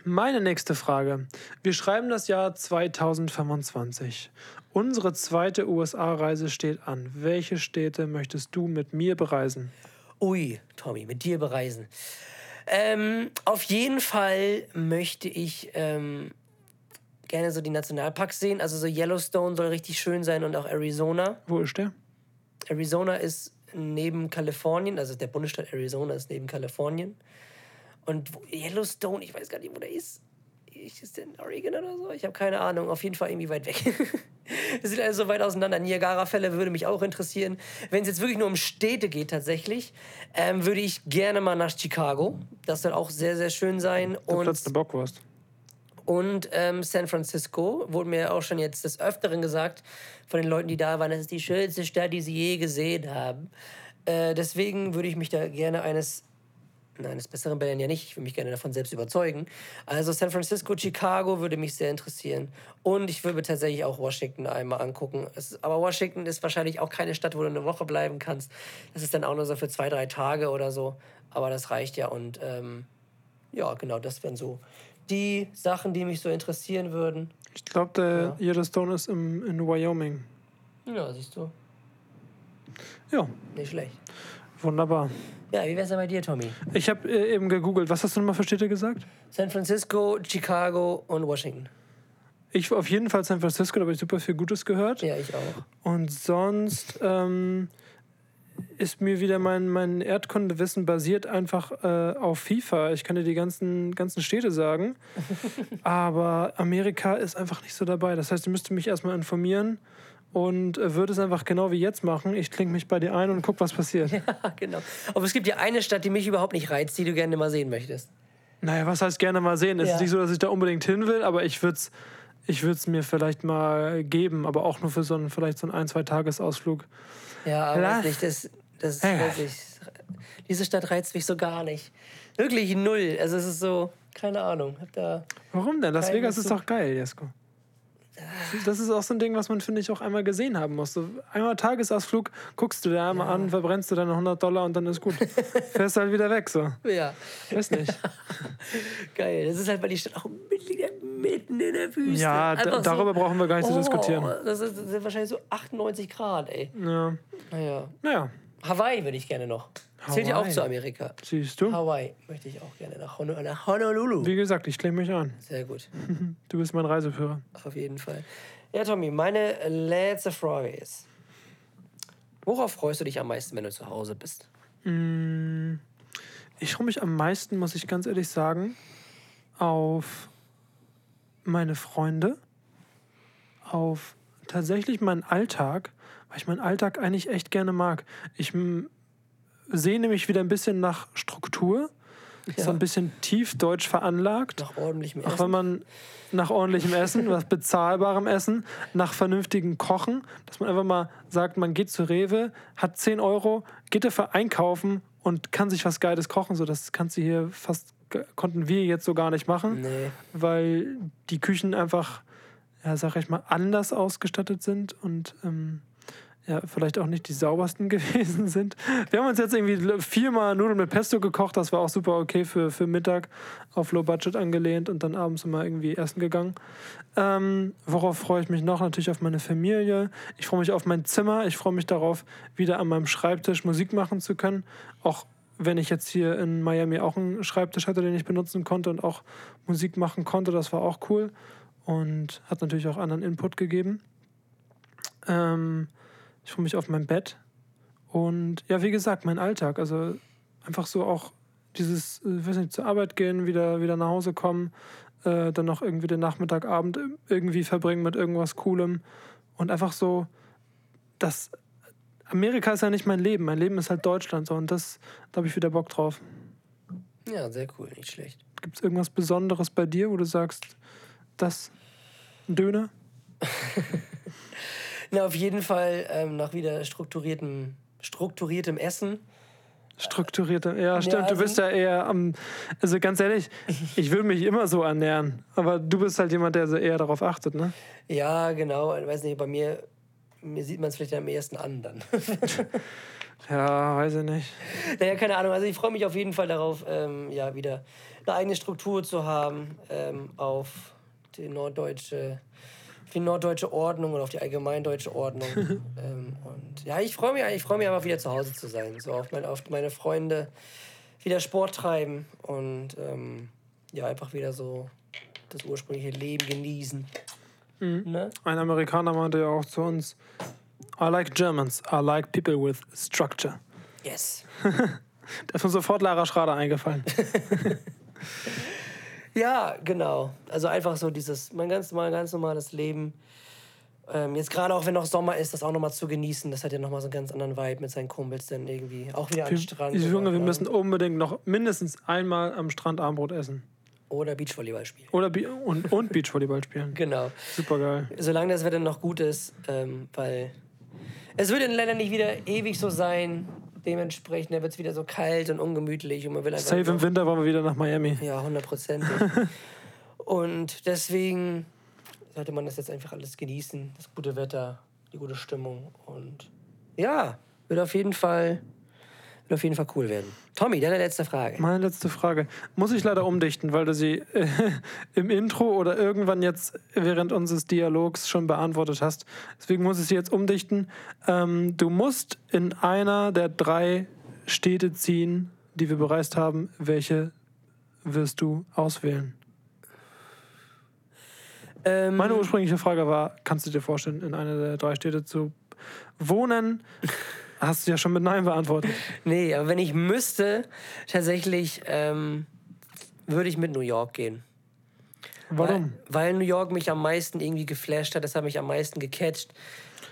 meine nächste Frage. Wir schreiben das Jahr 2025. Unsere zweite USA-Reise steht an. Welche Städte möchtest du mit mir bereisen? Ui, Tommy, mit dir bereisen. Ähm, auf jeden Fall möchte ich ähm, gerne so die Nationalparks sehen. Also so Yellowstone soll richtig schön sein und auch Arizona. Wo ist der? Arizona ist neben Kalifornien, also der Bundesstaat Arizona ist neben Kalifornien. Und Yellowstone, ich weiß gar nicht, wo der ist. Ist der in Oregon oder so? Ich habe keine Ahnung. Auf jeden Fall irgendwie weit weg. Wir sind also so weit auseinander. Niagara-Fälle würde mich auch interessieren. Wenn es jetzt wirklich nur um Städte geht, tatsächlich, ähm, würde ich gerne mal nach Chicago. Das soll auch sehr, sehr schön sein. Du Und platzt eine Bockwurst. Und ähm, San Francisco wurde mir auch schon jetzt des Öfteren gesagt von den Leuten, die da waren, das ist die schönste Stadt, die sie je gesehen haben. Äh, deswegen würde ich mich da gerne eines, nein, eines Besseren belehren ja nicht, ich würde mich gerne davon selbst überzeugen. Also San Francisco, Chicago würde mich sehr interessieren. Und ich würde tatsächlich auch Washington einmal angucken. Es, aber Washington ist wahrscheinlich auch keine Stadt, wo du eine Woche bleiben kannst. Das ist dann auch nur so für zwei, drei Tage oder so. Aber das reicht ja und ähm, ja, genau, das wären so die Sachen, die mich so interessieren würden. Ich glaube, der Yellowstone ist im, in Wyoming. Ja, siehst du. Ja, Nicht schlecht. wunderbar. Ja, wie wär's denn bei dir, Tommy? Ich habe äh, eben gegoogelt. Was hast du nochmal für Städte gesagt? San Francisco, Chicago und Washington. Ich auf jeden Fall San Francisco, da habe ich super viel Gutes gehört. Ja, ich auch. Und sonst, ähm, ist mir wieder mein, mein Erdkundewissen basiert einfach äh, auf FIFA. Ich kann dir die ganzen, ganzen Städte sagen. Aber Amerika ist einfach nicht so dabei. Das heißt, ich müsste mich erstmal informieren und äh, würde es einfach genau wie jetzt machen. Ich klinge mich bei dir ein und guck, was passiert. Ja, genau. Aber es gibt ja eine Stadt, die mich überhaupt nicht reizt, die du gerne mal sehen möchtest. Naja, was heißt gerne mal sehen? Es Ja. ist nicht so, dass ich da unbedingt hin will, aber ich würde es ich würd's mir vielleicht mal geben, aber auch nur für so einen, vielleicht so einen ein-, zwei Tagesausflug. Ja, aber Lass. weiß nicht, das, das ist Ja. wirklich. Diese Stadt reizt mich so gar nicht. Wirklich null. Also es ist so, keine Ahnung. Hab da. Warum denn? Las Vegas ist doch geil, Jesko. Das ist auch so ein Ding, was man, finde ich, auch einmal gesehen haben muss. So einmal Tagesausflug, guckst du dir einmal an, verbrennst du deine 100 Dollar und dann ist gut. Fährst halt wieder weg, so. Ja, Weiß nicht. geil. Das ist halt, weil die Stadt auch mitten, in der Wüste. Ja, darüber brauchen wir gar nicht zu diskutieren. Oh, das, ist, das sind wahrscheinlich so 98 Grad, ey. Ja. Naja. Naja, Hawaii würde ich gerne noch. Zählt ja auch Hawaii. zu Amerika. siehst du. Hawaii möchte ich auch gerne nach, Honu nach Honolulu. Wie gesagt, ich klemme mich an. Sehr gut, Du bist mein Reiseführer. auf jeden Fall. Ja, Tommy, meine letzte Frage ist: Worauf freust du dich am meisten, wenn du zu Hause bist? Ich freue mich am meisten, muss ich ganz ehrlich sagen, auf meine Freunde, auf tatsächlich meinen Alltag, weil ich meinen Alltag eigentlich echt gerne mag. Ich sehne mich wieder ein bisschen nach Struktur, so ein bisschen tiefdeutsch veranlagt. Nach ordentlichem Auch wenn Essen? man nach ordentlichem Essen, nach bezahlbarem Essen, nach vernünftigem Kochen, dass man einfach mal sagt, man geht zu Rewe, hat 10 Euro, geht dafür einkaufen und kann sich was Geiles kochen. So, das kannst du hier fast, konnten wir jetzt so gar nicht machen, Nee. weil die Küchen einfach, ja, sag ich mal, anders ausgestattet sind und ähm, ja, vielleicht auch nicht die saubersten gewesen sind. Wir haben uns jetzt irgendwie viermal Nudeln mit Pesto gekocht, das war auch super okay für, für Mittag auf Low Budget angelehnt und dann abends immer irgendwie essen gegangen. Ähm, worauf freue ich mich noch? Natürlich auf meine Familie. Ich freue mich auf mein Zimmer. Ich freue mich darauf, wieder an meinem Schreibtisch Musik machen zu können. Auch wenn ich jetzt hier in Miami auch einen Schreibtisch hatte, den ich benutzen konnte und auch Musik machen konnte, das war auch cool und hat natürlich auch anderen Input gegeben. Ähm, ich freue mich auf mein Bett und ja, wie gesagt, mein Alltag. Also einfach so auch dieses, äh, ich weiß nicht, zur Arbeit gehen, wieder, wieder nach Hause kommen, äh, dann noch irgendwie den Nachmittagabend irgendwie verbringen mit irgendwas Coolem und einfach so, das Amerika ist ja nicht mein Leben, mein Leben ist halt Deutschland so und das, da habe ich wieder Bock drauf. Ja, sehr cool, nicht schlecht. Gibt es irgendwas Besonderes bei dir, wo du sagst, das Döner? Na, auf jeden Fall ähm, nach wieder strukturiertem, strukturiertem Essen. Strukturierte, ja, stimmt. also- du bist ja eher am. Also ganz ehrlich, ich würde mich immer so ernähren. Aber du bist halt jemand, der so eher darauf achtet, ne? Ja, genau. Ich weiß nicht, bei mir, mir sieht man es vielleicht am ehesten an dann. Ja, weiß ich nicht. naja, keine Ahnung. Also ich freue mich auf jeden Fall darauf, ähm, ja, wieder eine eigene Struktur zu haben ähm, auf die norddeutsche, die norddeutsche Ordnung und auf die allgemeindeutsche Ordnung. ähm, und ja, ich freue mich, ich freue mich einfach wieder zu Hause zu sein. So auf, mein, auf meine Freunde wieder Sport treiben und ähm, ja, einfach wieder so das ursprüngliche Leben genießen. Ne? Ein Amerikaner meinte ja auch zu uns: I like Germans, I like people with structure. Yes. Da ist mir sofort Lara Schrader eingefallen. Ja, genau. Also einfach so dieses, mein ganz, normal, ganz normales Leben. Ähm, jetzt gerade auch, wenn noch Sommer ist, das auch nochmal zu genießen. Das hat ja nochmal so einen ganz anderen Vibe mit seinen Kumpels dann irgendwie. Auch wieder am Strand. Ich Junge, wir müssen unbedingt noch mindestens einmal am Strand Abendbrot essen. oder Beachvolleyball spielen. Oder Bi und, und Beachvolleyball spielen. Genau. Super geil. Solange das Wetter noch gut ist, ähm, weil es wird dann leider nicht wieder ewig so sein. Dementsprechend wird es wieder so kalt und ungemütlich und man will einfach Safe im Winter wollen wir wieder nach Miami. Ja, hundertprozentig. und deswegen sollte man das jetzt einfach alles genießen. Das gute Wetter, die gute Stimmung. Und ja, wird auf jeden Fall, wird auf jeden Fall cool werden. Tommy, deine letzte Frage. Meine letzte Frage. Muss ich leider umdichten, weil du sie äh, im Intro oder irgendwann jetzt während unseres Dialogs schon beantwortet hast. Deswegen muss ich sie jetzt umdichten. Ähm, du musst in einer der drei Städte ziehen, die wir bereist haben. Welche wirst du auswählen? Ähm, Meine ursprüngliche Frage war, kannst du dir vorstellen, in einer der drei Städte zu wohnen, Hast du ja schon mit Nein beantwortet. Nee, aber wenn ich müsste, tatsächlich ähm, würde ich mit New York gehen. Warum? Weil, weil New York mich am meisten irgendwie geflasht hat, das hat mich am meisten gecatcht.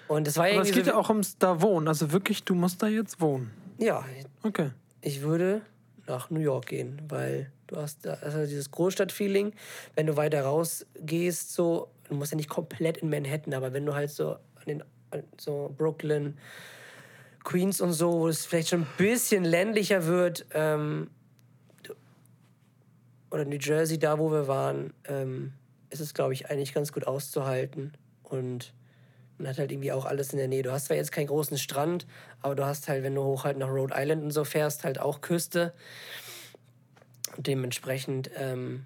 Und es war Aber es geht so, ja auch ums da wohnen. Also wirklich, du musst da jetzt wohnen. ja, Okay. ich würde nach New York gehen, weil du hast da also dieses Großstadtfeeling, wenn du weiter rausgehst, so, du musst ja nicht komplett in Manhattan, aber wenn du halt so an den so Brooklyn, Queens und so, wo es vielleicht schon ein bisschen ländlicher wird, ähm, oder New Jersey, da wo wir waren, ähm, ist es, glaube ich, eigentlich ganz gut auszuhalten. Und man hat halt irgendwie auch alles in der Nähe. Du hast zwar jetzt keinen großen Strand, aber du hast halt, wenn du hoch halt nach Rhode Island und so fährst, halt auch Küste. Und dementsprechend ähm,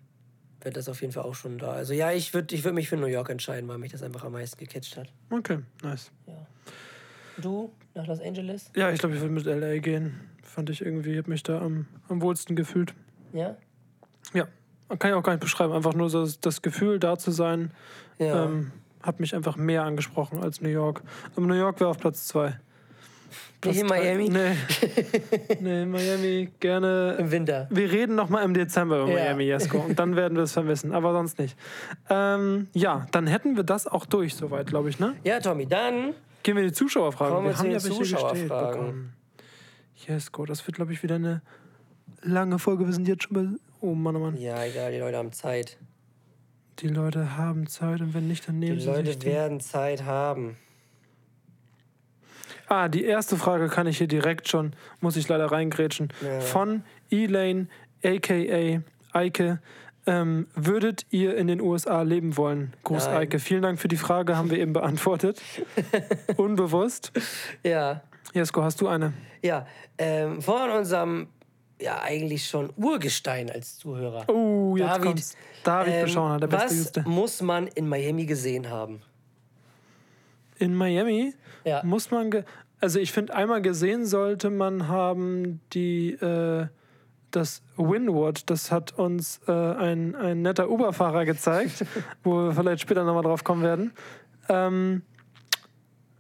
wird das auf jeden Fall auch schon da. Also ja, ich würde ich würd mich für New York entscheiden, weil mich das einfach am meisten gecatcht hat. Okay, nice. Du nach Los Angeles? Ja, ich glaube, ich würde mit LA gehen. Fand ich irgendwie, habe mich da am, am wohlsten gefühlt. Ja? Ja, kann ich auch gar nicht beschreiben. Einfach nur so das, das Gefühl, da zu sein, Ja. ähm, hat mich einfach mehr angesprochen als New York. Aber New York wäre auf Platz zwei. Nicht in Miami? Nee. nee, Miami gerne. Im Winter. Wir reden noch mal im Dezember über Ja. Miami, Jesko. Und dann werden wir es vermissen, aber sonst nicht. Ähm, ja, dann hätten wir das auch durch, soweit, glaube ich, ne? Ja, Tommy, dann Gehen wir in die Zuschauerfragen. Kommen wir wir haben ja Zuschauerfragen. bekommen. Jesko, das wird, glaube ich, wieder eine lange Folge. Wir sind jetzt schon bei. Oh Mann, oh Mann. Ja, egal, die Leute haben Zeit. Die Leute haben Zeit und wenn nicht, dann Die nehmen sie sich Leute die. werden Zeit haben. Ah, die erste Frage kann ich hier direkt schon, muss ich leider reingrätschen. Ja. Von Elaine, a.k.a. Eike. Ähm, würdet ihr in den USA leben wollen? Gruß Nein. Eike. Vielen Dank für die Frage, haben wir eben beantwortet. Unbewusst. Ja, Jesko, hast du eine? ja. Ähm, von unserem, ja, eigentlich schon Urgestein als Zuhörer. Oh, jetzt David, kommt's. David Ähm, Beschauner, der beste was Jüngste. muss man in Miami gesehen haben? In Miami Ja. muss man. Also, ich finde, einmal gesehen sollte man haben die. Äh, das Windward, das hat uns äh, ein, ein netter Uber-Fahrer gezeigt, wo wir vielleicht später nochmal drauf kommen werden. Ähm,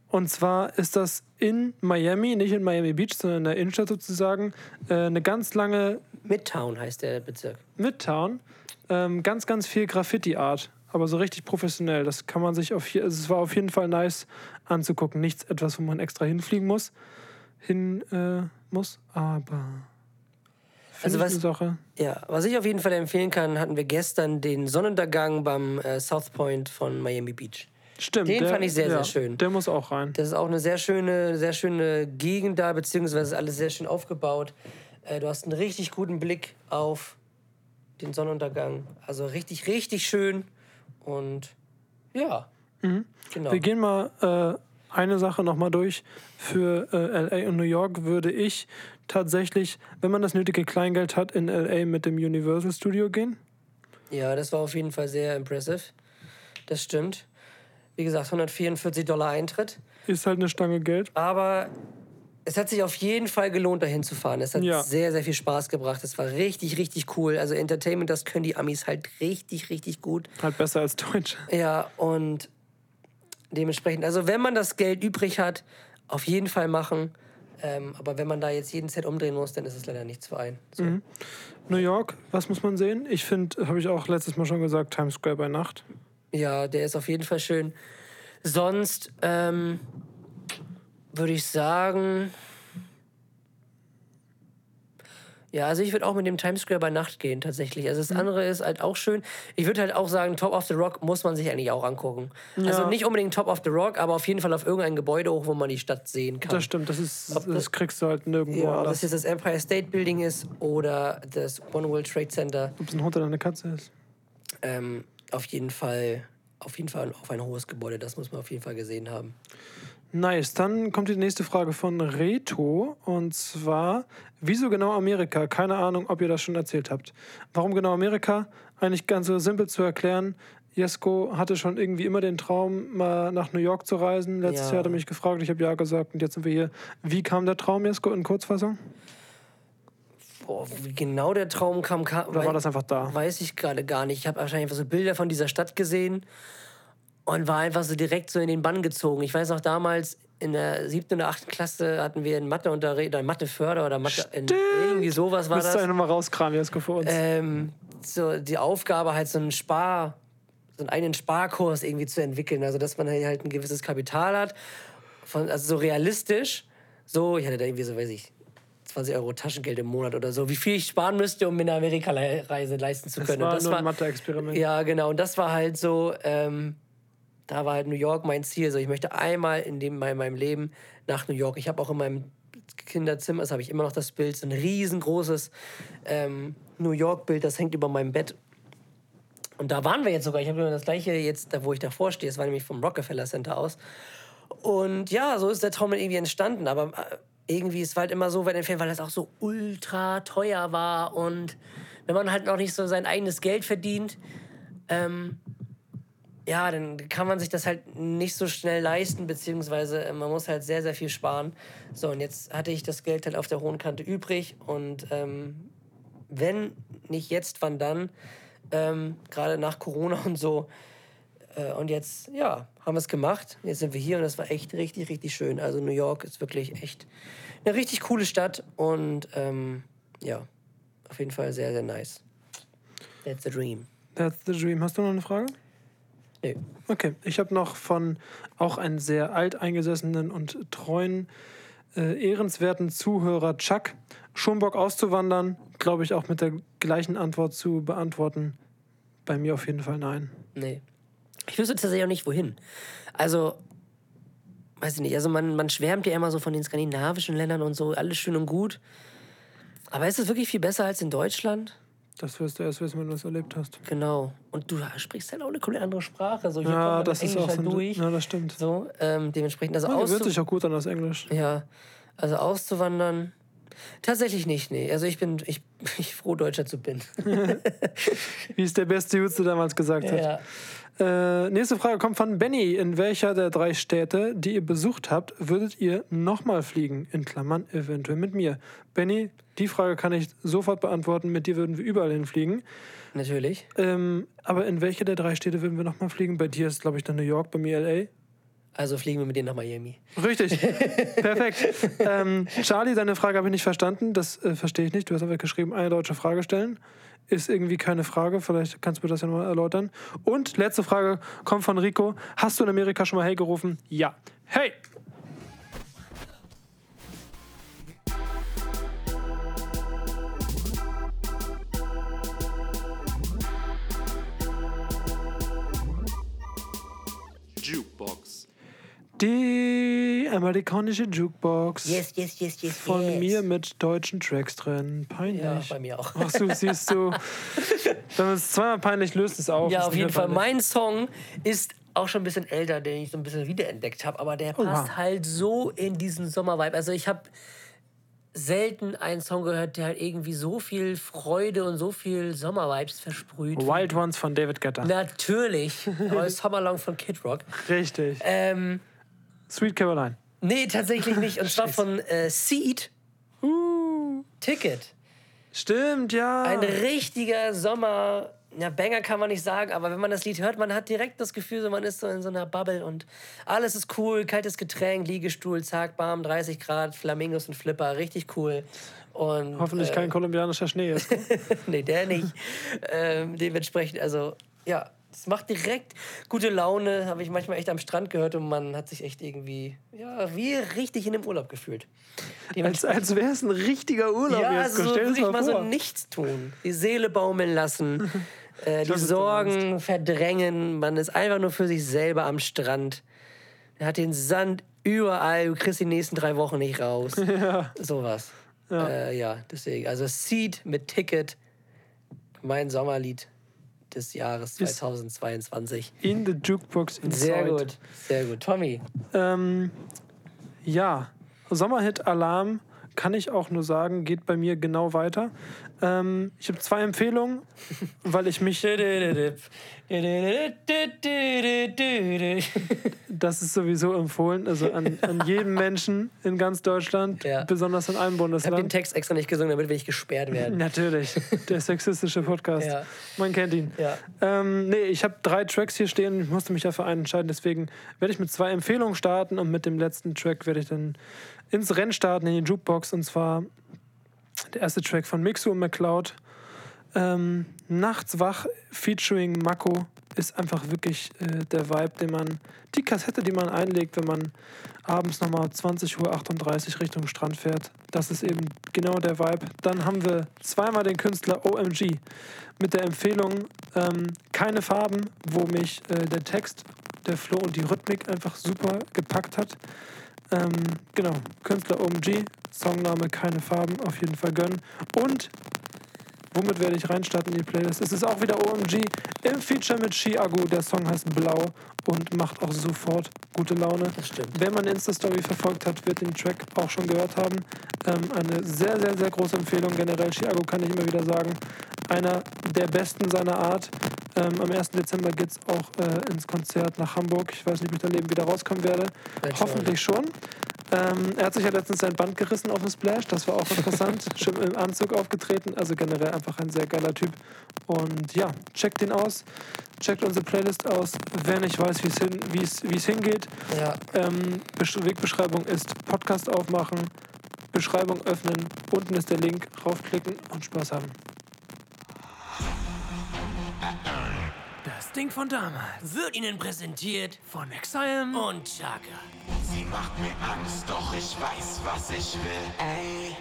und zwar ist das in Miami, nicht in Miami Beach, sondern in der Innenstadt sozusagen, äh, eine ganz lange Midtown heißt der Bezirk. Midtown. Ähm, ganz, ganz viel Graffiti-Art, aber so richtig professionell. Das kann man sich auf hier, also es war auf jeden Fall nice anzugucken. Nichts etwas, wo man extra hinfliegen muss, hin äh, muss, aber Also was- Sache. Ja, was ich auf jeden Fall empfehlen kann, hatten wir gestern den Sonnenuntergang beim äh, South Point von Miami Beach. Stimmt. Den der, fand ich sehr, ja, sehr schön. Der muss auch rein. Das ist auch eine sehr schöne, sehr schöne Gegend da, beziehungsweise ist alles sehr schön aufgebaut. Äh, du hast einen richtig guten Blick auf den Sonnenuntergang. Also richtig, richtig schön. Und ja, genau. Wir gehen mal äh, eine Sache nochmal durch. Für äh, LA und New York würde ich tatsächlich, wenn man das nötige Kleingeld hat, in LA mit dem Universal Studio gehen. Ja, das war auf jeden Fall sehr impressive. Das stimmt. Wie gesagt, 144 Dollar Eintritt. Ist halt eine Stange Geld. Aber es hat sich auf jeden Fall gelohnt, dahin zu fahren. Es hat Ja. sehr, sehr viel Spaß gebracht. Es war richtig, richtig cool. Also Entertainment, das können die Amis halt richtig, richtig gut. Halt besser als Deutsch. Ja, und dementsprechend, also wenn man das Geld übrig hat, auf jeden Fall machen. Ähm, aber wenn man da jetzt jeden Cent umdrehen muss, dann ist es leider nichts für einen. So. New York, was muss man sehen? Ich finde, habe ich auch letztes Mal schon gesagt, Times Square bei Nacht. Ja, der ist auf jeden Fall schön. Sonst ähm, würde ich sagen. Ja, also ich würde auch mit dem Times Square bei Nacht gehen, tatsächlich. Also das andere ist halt auch schön. Ich würde halt auch sagen, Top of the Rock muss man sich eigentlich auch angucken. Also Ja. nicht unbedingt Top of the Rock, aber auf jeden Fall auf irgendein Gebäude hoch, wo man die Stadt sehen kann. Das stimmt, das, ist, Ob das, das- kriegst du halt nirgendwo ja, ob das jetzt das Empire State Building ist oder das One World Trade Center. Ob es ein Hund oder eine Katze ist. Ähm, auf jeden Fall, auf jeden Fall auf ein hohes Gebäude. Das muss man auf jeden Fall gesehen haben. Nice, dann kommt die nächste Frage von Reto. Und zwar, wieso genau Amerika? Keine Ahnung, ob ihr das schon erzählt habt. Warum genau Amerika? Eigentlich ganz so simpel zu erklären. Jesko hatte schon irgendwie immer den Traum, mal nach New York zu reisen. Letztes Ja. Jahr hat er mich gefragt, ich habe ja gesagt und jetzt sind wir hier. Wie kam der Traum, Jesko, in Kurzfassung? Boah, wie genau der Traum kam, kam Oder war das einfach da? weiß ich gerade gar nicht. Ich habe wahrscheinlich einfach so Bilder von dieser Stadt gesehen und war einfach so direkt so in den Bann gezogen. Ich weiß noch damals, in der siebten oder achten Klasse hatten wir in Matheunterricht oder Matheförder oder Mathe, in, irgendwie sowas war Müsst das. ihr nochmal rauskramen, Jesko, für uns. Ähm, so die Aufgabe halt so einen Spar, so einen eigenen Sparkurs irgendwie zu entwickeln. Also dass man halt ein gewisses Kapital hat, von, also so realistisch. So, ich hatte da irgendwie so, weiß ich, 20 Euro Taschengeld im Monat oder so, wie viel ich sparen müsste, um mir eine Amerika-Reise leisten zu das können. war Und nur ein Mathe-Experiment. ja, genau. Und das war halt so, ähm, da war halt New York mein Ziel. So, ich möchte einmal in, dem, in meinem Leben nach New York. Ich habe auch in meinem Kinderzimmer, das habe ich immer noch das Bild, so ein riesengroßes ähm, New York-Bild, das hängt über meinem Bett. Und da waren wir jetzt sogar. Ich habe das gleiche jetzt, da wo ich davor stehe. Das war nämlich vom Rockefeller Center aus. Und ja, so ist der dann irgendwie entstanden. Aber äh, irgendwie, es war halt immer so weit entfernt, weil das auch so ultra teuer war. Und wenn man halt noch nicht so sein eigenes Geld verdient, ähm, ja, dann kann man sich das halt nicht so schnell leisten, beziehungsweise äh, man muss halt sehr, sehr viel sparen. So, und jetzt hatte ich das Geld halt auf der hohen Kante übrig und ähm, wenn nicht jetzt, wann dann? Ähm, Gerade nach Corona und so. Äh, und jetzt, ja, haben wir es gemacht. Jetzt sind wir hier und das war echt richtig, richtig schön. Also New York ist wirklich echt eine richtig coole Stadt und ähm, ja, auf jeden Fall sehr, sehr nice. That's the dream. That's the dream. Hast du noch eine Frage? Nee. Okay, ich habe noch von auch einem sehr alteingesessenen und treuen, äh, ehrenswerten Zuhörer Chuck schon Bock auszuwandern. Glaube ich auch mit der gleichen Antwort zu beantworten. Bei mir auf jeden Fall nein. Nee. Ich wüsste tatsächlich auch nicht, wohin. Also, weiß ich nicht. Also, man, man schwärmt ja immer so von den skandinavischen Ländern und so, alles schön und gut. Aber ist es wirklich viel besser als in Deutschland? Das wirst du erst wissen, wenn du es erlebt hast. Genau. Und du sprichst halt auch eine komplett andere Sprache. So, hier Ja, das ist Englisch auch so halt durch. Ja, das stimmt. So, ähm, dementsprechend, also gewöhnt auszu sich auch gut an das Englisch. ja, also auszuwandern, tatsächlich nicht, nee. Also ich bin, ich, ich froh, Deutscher zu bin. Wie es der beste Jutze damals gesagt hat. ja. Äh, nächste Frage kommt von Benny. In welcher der drei Städte, die ihr besucht habt, würdet ihr nochmal fliegen? In Klammern eventuell mit mir. Benny, die Frage kann ich sofort beantworten. Mit dir würden wir überall hinfliegen. Natürlich. Ähm, aber in welche der drei Städte würden wir nochmal fliegen? Bei dir ist, glaube ich, dann New York, bei mir L.A. Also fliegen wir mit denen nach Miami. Richtig. Perfekt. Ähm, Charlie, deine Frage habe ich nicht verstanden. Das äh, verstehe ich nicht. Du hast einfach geschrieben, eine deutsche Frage stellen. Ist irgendwie keine Frage. Vielleicht kannst du mir das ja nochmal erläutern. Und letzte Frage kommt von Rico. Hast du in Amerika schon mal Hey gerufen? Ja. Hey! Die amerikanische Jukebox. Yes, yes, yes, yes, Von yes. mir mit deutschen Tracks drin. Peinlich. Ja, bei mir auch. Ach so, siehst du. Wenn man es zweimal peinlich löst, es auf. Ja, Ist auf jeden Fall. peinlich. Mein Song ist auch schon ein bisschen älter, den ich so ein bisschen wiederentdeckt habe, aber der passt Oha. halt so in diesen Sommervibe. Also ich habe selten einen Song gehört, der halt irgendwie so viel Freude und so viel Sommervibes versprüht. Wild Ones von David Guetta. Natürlich. Aber Summerlong von Kid Rock. Richtig. Ähm, Sweet Caroline. nee, tatsächlich nicht. Und zwar von äh, Seed. Ticket. Stimmt, ja. Ein richtiger Sommer. Ja, Banger kann man nicht sagen, aber wenn man das Lied hört, man hat direkt das Gefühl, so, man ist so in so einer Bubble und alles ist cool. Kaltes Getränk, Liegestuhl, zack, bam, 30 Grad, Flamingos und Flipper, richtig cool. Und, Hoffentlich äh, kein kolumbianischer Schnee ist. nee, der nicht. ähm, dementsprechend, also, ja, es macht direkt gute Laune. Habe ich manchmal echt am Strand gehört und man hat sich echt irgendwie, ja, wie richtig in dem Urlaub gefühlt. als als wäre es ein richtiger Urlaub. Ja, jetzt. also so Stell wirklich das mal mal so vor. nichts tun. Die Seele baumeln lassen, äh, die Sorgen verdrängen. Man ist einfach nur für sich selber am Strand. Er hat den Sand überall. Du kriegst die nächsten drei Wochen nicht raus. Sowas. Ja. Äh, ja, deswegen. Also Seed mit Ticket. Mein Sommerlied des Jahres Ist- 2022. In the Jukebox inside. Sehr gut, sehr gut. Tommy, Ähm, ja, Sommerhit Alarm kann ich auch nur sagen, geht bei mir genau weiter. Ähm, ich habe zwei Empfehlungen, weil ich mich. Das ist sowieso empfohlen, also an, an jeden Menschen in ganz Deutschland, Ja. besonders in einem Ich habe den Bundesland. Text extra nicht gesungen, damit wir nicht gesperrt werden. Natürlich, der sexistische Podcast. Ja. Man kennt ihn. Ja. Ähm, nee, ich habe drei Tracks hier stehen. Ich musste mich dafür einen entscheiden. Deswegen werde ich mit zwei Empfehlungen starten und mit dem letzten Track werde ich dann ins Rennen starten, in die Jukebox. Und zwar der erste Track von Mixu und McCloud. Ähm, Nachts wach featuring Mako ist einfach wirklich äh, der Vibe, den man, die Kassette, die man einlegt, wenn man abends nochmal 20.38 Uhr Richtung Strand fährt. Das ist eben genau der Vibe. Dann haben wir zweimal den Künstler OMG mit der Empfehlung ähm, Keine Farben, wo mich äh, der Text, der Flow und die Rhythmik einfach super gepackt hat. Ähm, genau, Künstler OMG, Songname Keine Farben, auf jeden Fall gönnen. Und womit werde ich reinstarten in die Playlist? Es ist auch wieder OMG im Feature mit Chiago. Der Song heißt Blau und macht auch sofort gute Laune. Das stimmt. Wer meine Insta-Story verfolgt hat, wird den Track auch schon gehört haben. Ähm, eine sehr, sehr, sehr große Empfehlung. Generell Chiago kann ich immer wieder sagen. Einer der besten seiner Art. Ähm, am 1. Dezember geht es auch äh, ins Konzert nach Hamburg. Ich weiß nicht, ob ich da Leben wieder rauskommen werde. Werd Hoffentlich schon. Ähm, er hat sich ja letztens sein Band gerissen auf dem Splash. Das war auch interessant. Schon im Anzug aufgetreten. Also generell einfach ein sehr geiler Typ. Und ja, checkt ihn aus. Checkt unsere Playlist aus. Wer nicht weiß, wie es hin, es hingeht, Ja, ähm, Besch- Wegbeschreibung ist Podcast aufmachen, Beschreibung öffnen, unten ist der Link, raufklicken und Spaß haben. Ding von damals wird Ihnen präsentiert von Exile und Chaka. Sie macht mir Angst, doch ich weiß, was ich will. Ey.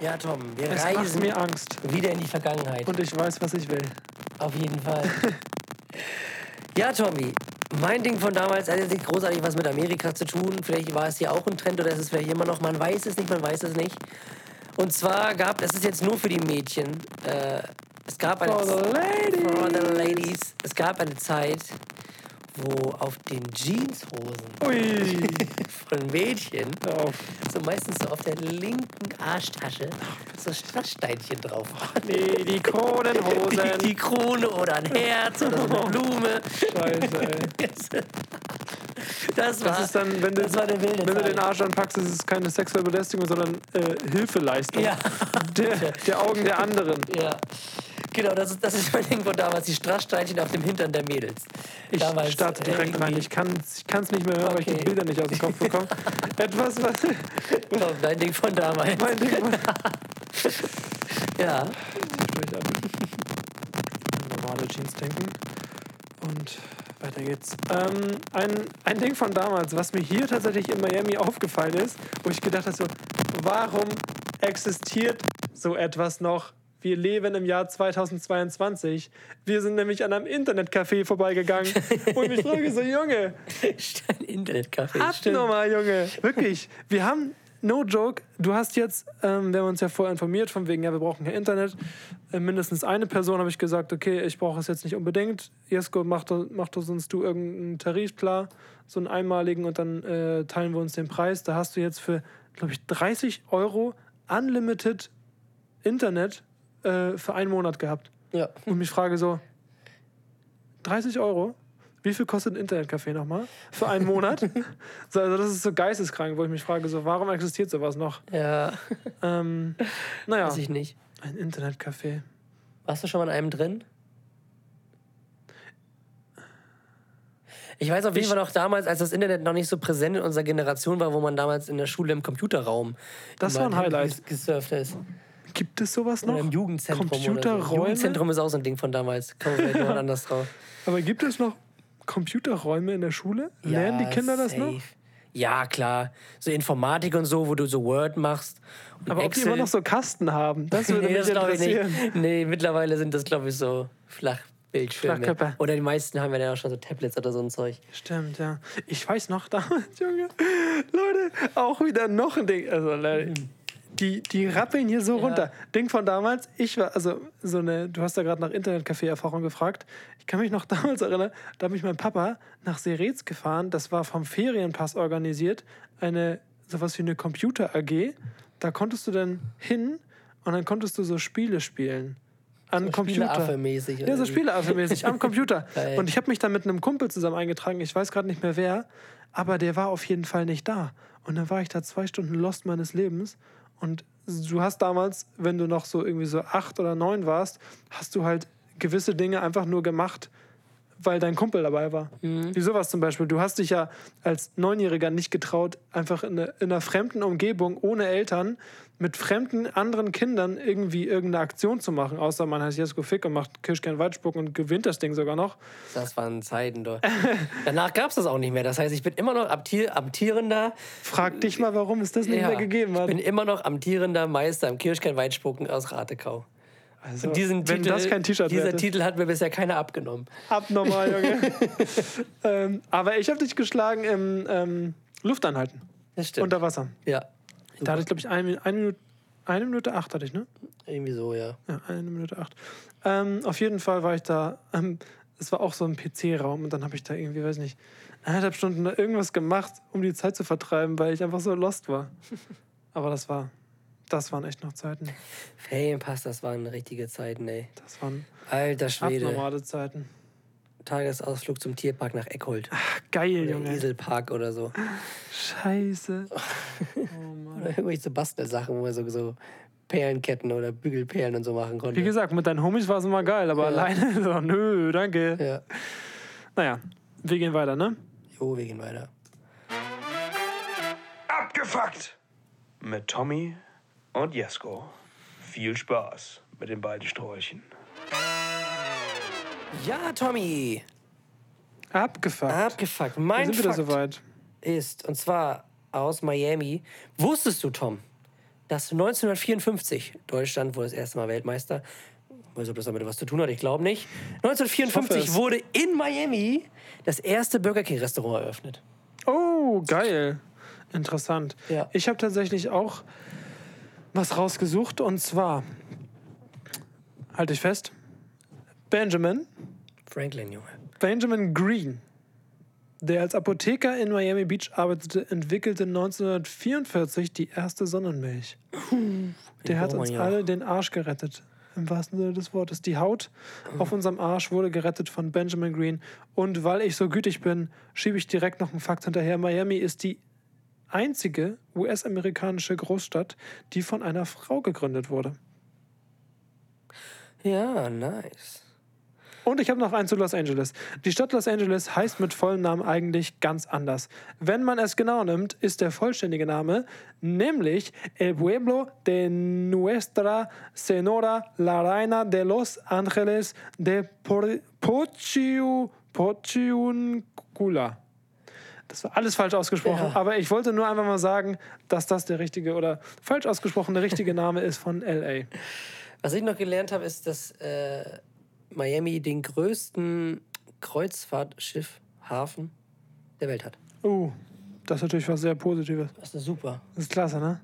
ja Tom, wir Es macht reisen mir Angst wieder in die Vergangenheit. und ich weiß, was ich will. Auf jeden Fall. ja, Tommy. Mein Ding von damals hat jetzt nicht großartig was mit Amerika zu tun. Vielleicht war es hier auch ein Trend oder ist es vielleicht immer noch. Man weiß es nicht, man weiß es nicht. Und zwar gab, das ist jetzt nur für die Mädchen. Äh, es gab eine For the. For the ladies. Es gab eine Zeit, wo auf den Jeanshosen Ui, von Mädchen auf. so meistens so auf der linken Arschtasche so Strasssteinchen drauf waren. Nee, die Kronenhosen. Die, die Krone oder ein Herz oder so eine Blume. Scheiße, ey. Das war, Das ist dann, wenn du, das war eine wilde wenn du Zeit. den Arsch anpackst, ist es keine sexuelle Belästigung, sondern äh, Hilfeleistung. Ja. Der, der Augen der anderen. Ja. Genau, das ist, das ist mein Ding von damals, die Strasssteinchen auf dem Hintern der Mädels. Ich damals, starte äh, direkt rein. irgendwie- Ich kann es nicht mehr hören, weil ich die Okay. Bilder nicht aus dem Kopf bekomme. Etwas, was Genau, dein Ding von damals. mein Ding war. Ja. An normale Jeans denken. Und weiter geht's. Ähm, ein, ein Ding von damals, was mir hier tatsächlich in Miami aufgefallen ist, wo ich gedacht habe, so, warum existiert so etwas noch? Wir leben im Jahr 2022. Wir sind nämlich an einem Internetcafé vorbeigegangen. Und ich frage so, Junge, Ein Internetcafé. Ab stimmt. nochmal, Junge. Wirklich. Wir haben, no joke, du hast jetzt, ähm, wir haben uns ja vorher informiert, von wegen, ja, wir brauchen kein Internet. Äh, mindestens eine Person habe ich gesagt, okay, ich brauche es jetzt nicht unbedingt. Jesko, mach, doch- mach doch sonst du irgendeinen Tarif klar, so einen einmaligen und dann äh, teilen wir uns den Preis. Da hast du jetzt für, glaube ich, 30 Euro Unlimited Internet äh, für einen Monat gehabt. Ja. Und mich frage so, 30 Euro? Wie viel kostet ein Internetcafé nochmal? Für einen Monat? so, also das ist so geisteskrank, wo ich mich frage, so, warum existiert sowas noch? Ja, Ähm, naja, weiß ich nicht. ein Internetcafé. Warst du schon mal in einem drin? Ich weiß auf jeden Fall noch damals, als das Internet noch nicht so präsent in unserer Generation war, wo man damals in der Schule im Computerraum Das war ein Highlight. ges- gesurft ist. Gibt es sowas noch? Oder im Jugendzentrum. Oder so. Computerräume? Jugendzentrum ist auch so ein Ding von damals. Kommen wir mal anders drauf. Aber gibt es noch Computerräume in der Schule? Lernen die Kinder das noch? safe. Ja, klar. So Informatik und so, wo du so Word machst. Aber ob die immer noch so Kasten haben, das würde nee, mich das glaube ich interessieren. nicht. Nee, mittlerweile sind das, glaube ich, so Flachbildschirme. Oder die meisten haben ja dann auch schon so Tablets oder so ein Zeug. Stimmt, ja. Ich weiß noch damals, Junge. Leute, auch wieder noch ein Ding. Also, Leute, die, die rappeln hier so runter. Ding von damals, ich war, also so eine, du hast ja gerade nach Internetcafé-Erfahrung gefragt. Ich kann mich noch damals erinnern, da hat mich mein Papa nach Serez gefahren. Das war vom Ferienpass organisiert. Eine, sowas wie eine Computer-AG. Da konntest du dann hin und dann konntest du so Spiele spielen. An Computer. Spieleaffe-mäßig Ja, so? Spieleaffe-mäßig am Computer. Und ich habe mich dann mit einem Kumpel zusammen eingetragen. Ich weiß gerade nicht mehr wer, aber der war auf jeden Fall nicht da. Und dann war ich da zwei Stunden lost meines Lebens. Und du hast damals, wenn du noch so irgendwie so acht oder neun warst, hast du halt gewisse Dinge einfach nur gemacht, weil dein Kumpel dabei war. Mhm. Wie sowas zum Beispiel. Du hast dich ja als Neunjähriger nicht getraut, einfach in, eine, in einer fremden Umgebung, ohne Eltern, mit fremden anderen Kindern irgendwie irgendeine Aktion zu machen. Außer man heißt Jesko Fick und macht Kirschkern Weitspucken und gewinnt das Ding sogar noch. Das waren Zeiten, doch. Danach gab es das auch nicht mehr. Das heißt, ich bin immer noch amtier amtierender. Frag dich mal, warum es das nicht Ja, mehr gegeben ich hat. bin immer noch amtierender Meister im Kirschkern-Weitspucken aus Ratekau. Also, diesen wenn Titel, das kein T-Shirt dieser wäre. Titel hat mir bisher keiner abgenommen. Abnormal, Junge. ähm, aber ich habe dich geschlagen im ähm, Luftanhalten. Das stimmt. Unter Wasser. ja, Da hatte ich, glaube ich, eine, eine, Minute, eine Minute acht hatte ich, ne? irgendwie so, ja. Ja, eine Minute acht. Ähm, auf jeden Fall war ich da. Ähm, es war auch so ein PC-Raum und dann habe ich da irgendwie, weiß nicht, eineinhalb Stunden irgendwas gemacht, um die Zeit zu vertreiben, weil ich einfach so lost war. Aber das war, das waren echt noch Zeiten. Ferienpass, das waren richtige Zeiten, ey. Das waren Alter Schwede. abnormale Zeiten. Tagesausflug zum Tierpark nach Eckhold. Geil, Oder Junge. Eselpark oder so. Scheiße. Oder irgendwelche Bastelsachen, wo man so, so Perlenketten oder Bügelperlen und so machen konnte. Wie gesagt, mit deinen Homies war es immer geil, aber Ja. alleine so, nö, danke. Ja. Naja, wir gehen weiter, ne? Jo, wir gehen weiter. Abgefuckt! Mit Tommy und Jesko. Viel Spaß mit den beiden Sträuchen. Ja, Tommy. Abgefuckt. Abgefuckt. Mein sind wieder Fakt soweit. ist, und zwar aus Miami. Wusstest du, Tom, dass 1954 Deutschland wurde das erste Mal Weltmeister? Ich weiß nicht, ob das damit was zu tun hat, ich glaube nicht. Ich hoffe 1954 es. wurde in Miami das erste Burger King Restaurant eröffnet. Oh, geil. Interessant. Ja. Ich habe tatsächlich auch was rausgesucht und zwar, halte ich fest, Benjamin, Franklin, Junge. Benjamin Green, der als Apotheker in Miami Beach arbeitete, entwickelte 1944 die erste Sonnenmilch. Der hat uns alle den Arsch gerettet. Im wahrsten Sinne des Wortes. Die Haut auf unserem Arsch wurde gerettet von Benjamin Green. Und weil ich so gütig bin, schiebe ich direkt noch einen Fakt hinterher. Miami ist die einzige US-amerikanische Großstadt, die von einer Frau gegründet wurde. Ja, nice. Und ich habe noch einen zu Los Angeles. Die Stadt Los Angeles heißt mit vollem Namen eigentlich ganz anders. Wenn man es genau nimmt, ist der vollständige Name nämlich El Pueblo de Nuestra Senora la Reina de Los Angeles de Pochiuncula. Das war alles falsch ausgesprochen, Ja. aber ich wollte nur einfach mal sagen, dass das der richtige oder falsch ausgesprochene richtige Name ist von LA. Was ich noch gelernt habe, ist, dass äh, Miami den größten Kreuzfahrtschiffhafen der Welt hat. Uh, das ist natürlich was sehr Positives. Das ist super. Das ist klasse, ne?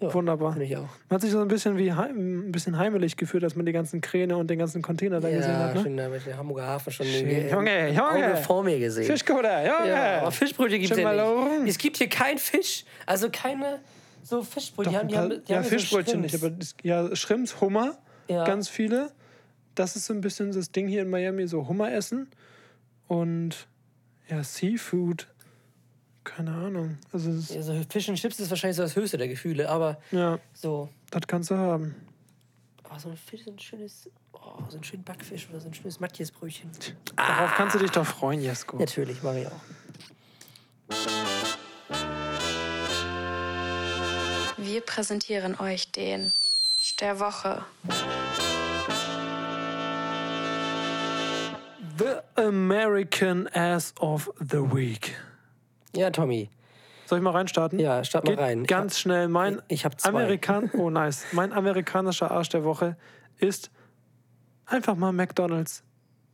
Ja, Wunderbar. Finde ich auch. Man hat sich so ein bisschen wie heim, ein bisschen heimelig gefühlt, als man die ganzen Kräne und den ganzen Container da gesehen Ja, hat. Ne? schon da mit dem Hamburger Hafen schon Schön. Junge, Junge. Vor mir gesehen. Fischkutter, Junge! Ja, aber Fischbrötchen gibt es Schön ja nicht. rum. Es gibt hier kein Fisch. Also keine so Fischbrötchen. Doch, die haben, die haben, die ja, haben so Fischbrötchen Shrimps. nicht, aber ja, Shrimps, Hummer, Ja. ganz viele. Das ist so ein bisschen das Ding hier in Miami, so Hummer essen. Und ja, Seafood, keine Ahnung. Also, Ja, so Fish and Chips ist wahrscheinlich so das höchste der Gefühle, aber ja, so. das kannst du haben. Aber so ein Fisch, so ein schönes, oh, so ein schönes Backfisch oder so ein schönes Matthiasbrötchen. Darauf kannst du dich doch freuen, Jesko. Natürlich, mache ich auch. Wir präsentieren euch den der Woche. The American Ass of the Week. Ja, Tommy. Soll ich mal reinstarten? Ja, start mal Geht rein. Ganz hab- schnell. Mein ich hab zwei. Amerikan oh nice. Mein amerikanischer Arsch der Woche ist einfach mal McDonald's.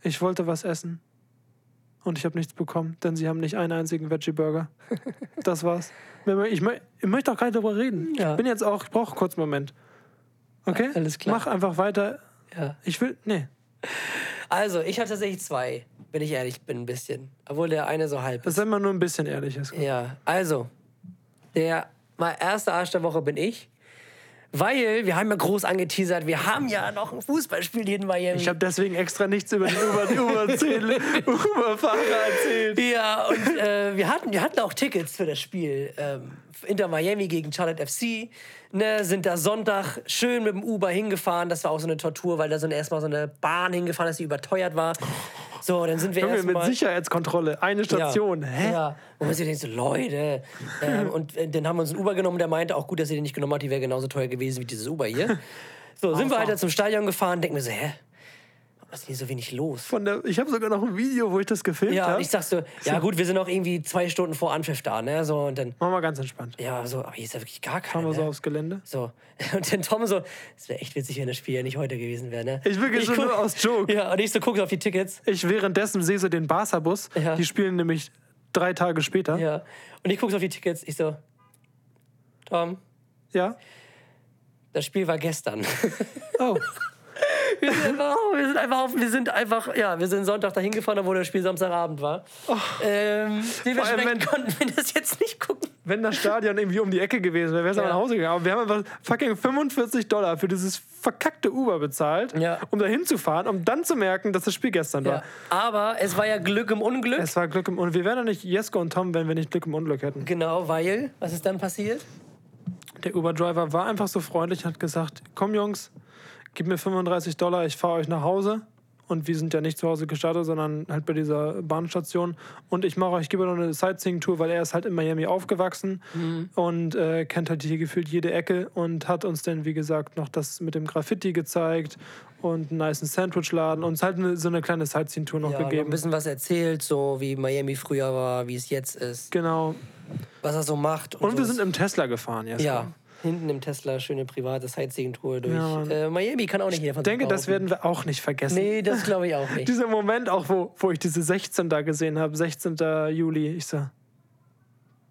Ich wollte was essen und ich habe nichts bekommen, denn sie haben nicht einen einzigen Veggie Burger. Das war's. Ich, ich möchte auch gar nicht darüber reden. Ja. Ich bin jetzt auch, ich brauche kurz einen Moment. Okay? Alles klar. Mach einfach weiter. Ja. Ich will, nee. Also, ich habe tatsächlich zwei, wenn ich ehrlich bin, ein bisschen. Obwohl der eine so halb Das ist. ist immer nur ein bisschen ehrlich. Jesko. Ja, also, der mein erster Arsch der Woche bin ich, Weil wir haben ja groß angeteasert, wir haben ja noch ein Fußballspiel hier in Miami. Ich habe deswegen extra nichts über den Uber, Uber, Uber-Fahrer erzählt. Ja, und äh, wir, hatten, wir hatten auch Tickets für das Spiel. Ähm, Inter Miami gegen Charlotte FC. Ne, sind da Sonntag schön mit dem Uber hingefahren. Das war auch so eine Tortur, weil da so eine, erstmal so eine Bahn hingefahren ist, die überteuert war. So, dann sind wir Junge, mit. Sicherheitskontrolle, eine Station. Ja. Hä? Ja. Und man sich denkt so, Leute. Ähm, und äh, dann haben wir uns einen Uber genommen, der meinte auch gut, dass ihr den nicht genommen habt, die wäre genauso teuer gewesen wie dieses Uber hier. So, sind wir halt zum Stadion gefahren, denken wir so, hä? Was ist denn hier so wenig los? Von der, ich habe sogar noch ein Video, wo ich das gefilmt Ja, habe. und ich sag so, ja gut, wir sind noch irgendwie zwei Stunden vor Anpfiff da, ne? So, und dann, Machen wir ganz entspannt. ja, so, aber hier ist ja wirklich gar Fahren keiner. wir so Ne? aufs Gelände. So. Und dann Tom so, es wäre echt witzig, wenn das Spiel ja nicht heute gewesen wäre, ne? Ich wirklich schon guck- nur aus Joke. Ja, und ich so gucke auf die Tickets. Ich währenddessen sehe so den Barca-Bus. Ja. Die spielen nämlich drei Tage später. Ja. Und ich gucke auf die Tickets. Ich so, Tom, Ja? das Spiel war gestern. Oh. Wir sind einfach, wir sind einfach, auf, wir sind einfach, ja, wir sind Sonntag dahin gefahren, obwohl das Spiel Samstagabend war. Ähm, dementsprechend wenn- konnten wir das jetzt nicht gucken. Wenn das Stadion irgendwie um die Ecke gewesen wäre, wäre es Ja. nach Hause gegangen. Aber wir haben einfach fucking 45 Dollar für dieses verkackte Uber bezahlt, Ja. um da hinzufahren, um dann zu merken, dass das Spiel gestern Ja. war. Aber es war ja Glück im Unglück. Es war Glück im Unglück. Wir wären doch nicht Jesko und Tom, wenn wir nicht Glück im Unglück hätten. genau, weil, was ist dann passiert? Der Uber-Driver war einfach so freundlich und hat gesagt: Komm, Jungs, gib mir 35 Dollar, ich fahre euch nach Hause. Und wir sind ja nicht zu Hause gestartet, sondern halt bei dieser Bahnstation. Und ich mache euch, ich gebe noch eine Sightseeing-Tour, weil er ist halt in Miami aufgewachsen und äh, kennt halt hier gefühlt jede Ecke und hat uns dann, wie gesagt, noch das mit dem Graffiti gezeigt und einen nice Sandwichladen und uns halt eine, so eine kleine Sightseeing-Tour noch Ja, noch ein gegeben. bisschen was erzählt, so wie Miami früher war, wie es jetzt ist, Genau. was er so macht. Und wir so. sind im Tesla gefahren, Jesko. Ja, hinten im Tesla, schöne private Sightseeing-Tour durch Ja, äh, Miami. Kann auch nicht jeder von Ich denke, das werden wir auch nicht vergessen. Nee, das glaube ich auch nicht. Dieser Moment auch, wo, wo ich diese 16 da gesehen habe, 16. Juli, ich so,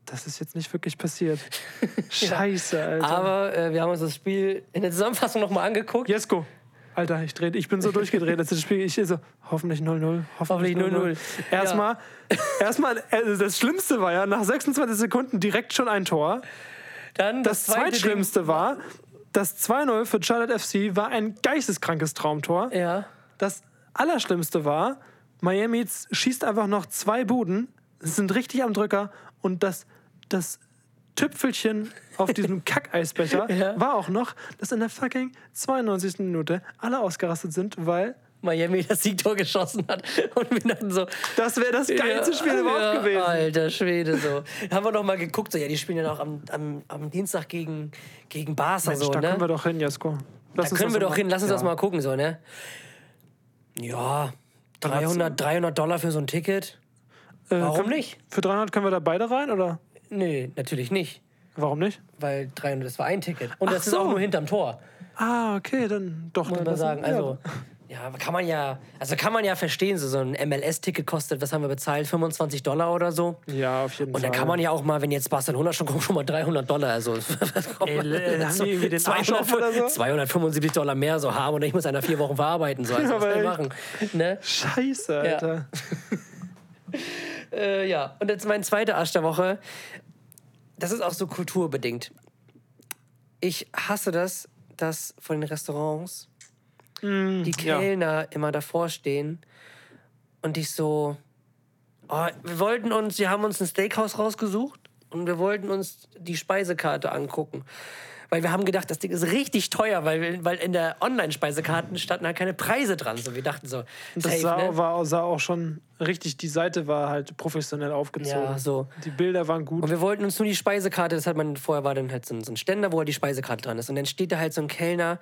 das ist jetzt nicht wirklich passiert. Scheiße, Alter. Aber äh, wir haben uns das Spiel in der Zusammenfassung nochmal angeguckt. Jesko, Alter, ich, dreh, ich bin so durchgedreht, als das Spiel, ich so, hoffentlich 0-0, hoffentlich Hoffentlich 0-0. 0-0. Erstmal, erstmal, äh, das Schlimmste war ja, nach 26 Sekunden direkt schon ein Tor. Dann Das zweite zweitschlimmste war, das 2-0 für Charlotte FC war ein geisteskrankes Traumtor. Ding- Ja. Das Allerschlimmste war, Miami schießt einfach noch zwei Buden, sind richtig am Drücker und das, das Tüpfelchen auf diesem Kackeisbecher Ja. war auch noch, dass in der fucking 92. Minute alle ausgerastet sind, weil Miami das Siegtor geschossen hat. Und wir dachten so. das wäre das geilste Spiel überhaupt ja, gewesen. Alter Schwede, so. Haben wir noch mal geguckt, so, ja, die spielen ja noch am, am, am Dienstag gegen, gegen Barca, Mensch, so, da ne? können wir doch hin, Jasko. da können wir doch hin, lass uns das mal gucken, so, ne? Ja, 300, 300 Dollar für so ein Ticket? Äh, Warum können- nicht? Für 300 können wir da beide rein, oder? Nee, natürlich nicht. Warum nicht? Weil 300, das war ein Ticket. Und das Ach ist so. auch nur hinterm Tor. Ah, okay, dann doch. muss dann man sagen. ja, Also, ja, kann man ja, also kann man ja verstehen, so, so ein MLS-Ticket kostet, was haben wir bezahlt, 25 Dollar oder so. Ja, auf jeden Und Fall. dann kann man ja auch mal, wenn jetzt Barcelona schon kommt, schon mal 300 Dollar, also was Ey, man- äh, haben die irgendwie den Arsch auf oder so? 275 Dollar mehr so haben und ich muss einer vier Wochen verarbeiten, so, also was ich echt. machen? Ne? Scheiße, Alter. Äh, ja, und jetzt mein zweiter Arsch der Woche. Das ist auch so kulturbedingt. Ich hasse das, dass von den Restaurants die Mm, ja. Kellner immer davor stehen und dich so. Oh, wir wollten uns, wir haben uns ein Steakhouse rausgesucht und wir wollten uns die Speisekarte angucken. Weil wir haben gedacht, das Ding ist richtig teuer, weil, weil in der Online-Speisekarte standen halt keine Preise dran. So, wir dachten so, Das safe, sah, ne? war, sah auch schon richtig, die Seite war halt professionell aufgezogen. Ja, so. Die Bilder waren gut. Und wir wollten uns nur die Speisekarte, das hat man vorher war dann halt so ein, so ein Ständer, wo halt die Speisekarte dran ist. Und dann steht da halt so ein Kellner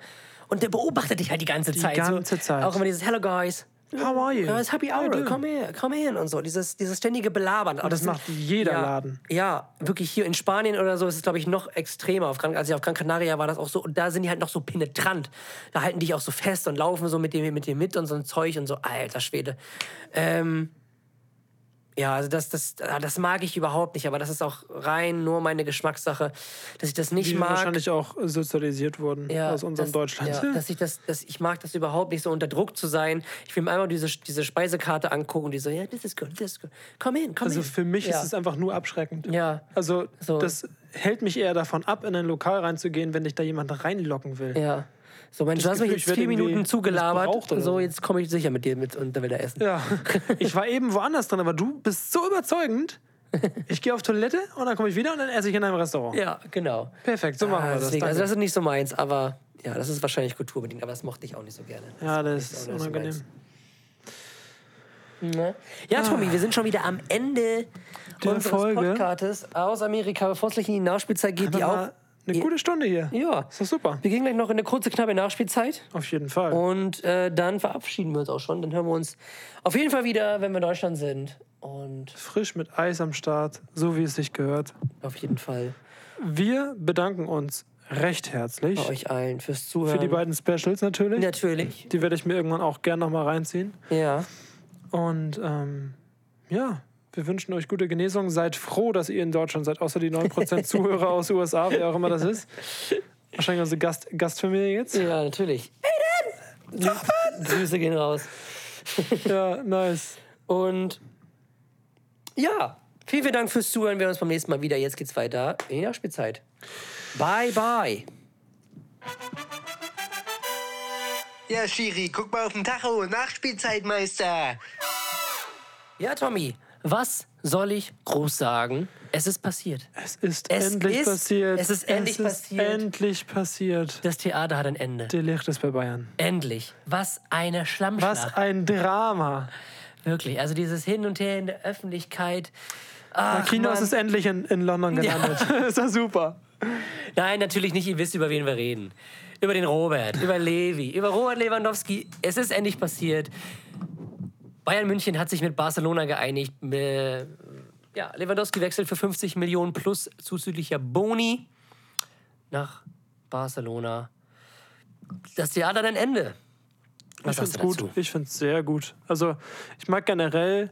und der beobachtet dich halt die ganze Zeit. ganze so. Zeit. Auch immer dieses Hello guys. How are you? It's happy hour, doing? komm her, komm her und so. Dieses, dieses ständige Belabern. Aber das sind- macht jeder ja, Laden. Ja, wirklich hier in Spanien oder so ist es, glaube ich, noch extremer. Auf Gran, als ich auf Gran Canaria war das auch so. Und da sind die halt noch so penetrant. Da halten die dich auch so fest und laufen so mit dir, mit mit und so ein Zeug und so. Alter Schwede. Ähm, Ja, also das, das, ah, das mag ich überhaupt nicht, aber das ist auch rein nur meine Geschmackssache, dass ich das nicht Die mag. wahrscheinlich auch sozialisiert wurden aus unserem das, Deutschland. Ja, dass ich das, dass ich mag das überhaupt nicht so unter Druck zu sein. Ich will mir einmal diese, diese Speisekarte angucken und die so, ja, das ist gut, das ist gut. Komm hin, komm also hin. für mich ja. ist es einfach nur abschreckend. Ja. Also So. das hält mich eher davon ab, in ein Lokal reinzugehen, wenn dich da jemand reinlocken will. Ja. So, Mensch, Das du hast mich Gefühl, jetzt ich werd vier Minuten zugelabert. So, jetzt komme ich sicher mit dir mit und da will er essen. Ja, ich war eben woanders drin, aber du bist so überzeugend. Ich gehe auf Toilette und dann komme ich wieder und dann esse ich in einem Restaurant. Ja, genau. Perfekt, so machen Ah, wir das. deswegen, also das ist nicht so meins, aber ja, das ist wahrscheinlich kulturbedingt, aber das mochte ich auch nicht so gerne. ja, das ist so unangenehm. Ne? Ja, Tommy, wir sind schon wieder am Ende Der unseres Folge. Podcasts aus Amerika, bevor es gleich in die Nachspielzeit geht, die auch. Eine gute Stunde hier. Ja. Ist doch super. Wir gehen gleich noch in eine kurze, knappe Nachspielzeit. Auf jeden Fall. Und äh, dann verabschieden wir uns auch schon. Dann hören wir uns auf jeden Fall wieder, wenn wir in Deutschland sind. Und Frisch mit Eis am Start, so wie es sich gehört. auf jeden Fall Wir bedanken uns recht herzlich bei euch allen fürs Zuhören. für die beiden Specials natürlich. Natürlich. Die werde ich mir irgendwann auch gern nochmal reinziehen. Ja. Und ähm, ja, wir wünschen euch gute Genesung. Seid froh, dass ihr in Deutschland seid, außer die 9% Zuhörer aus USA, wer auch immer das ist. Wahrscheinlich unsere Gast Gastfamilie jetzt. Ja, natürlich. Aiden! Grüße gehen raus. Ja, nice. Und ja, vielen, vielen Dank fürs Zuhören. Wir hören uns beim nächsten Mal wieder. Jetzt geht's weiter in die Nachspielzeit. Bye, bye. Ja, Schiri, guck mal auf den Tacho. Nachspielzeitmeister. Ja, Tommy, was soll ich groß sagen? Es ist passiert. Es ist Es endlich ist- passiert. es ist endlich es passiert. endlich passiert. Das Theater hat ein Ende. Der Licht ist bei Bayern. Endlich. Was eine Schlammschlacht. Was ein Drama. Wirklich. Also dieses Hin und Her in der Öffentlichkeit. Ach, Kinos Mann. ist endlich in, in London gelandet. ist doch super. Nein, natürlich nicht. Ihr wisst, über wen wir reden. Über den Robert, über Levi, über Robert Lewandowski. Es ist endlich passiert. Bayern München hat sich mit Barcelona geeinigt. Äh, Ja, Lewandowski wechselt für 50 Millionen plus zuzüglicher Boni nach Barcelona. Das Theater hat ein Ende. Was ich finde es gut. Ich finde es sehr gut. Also ich mag generell,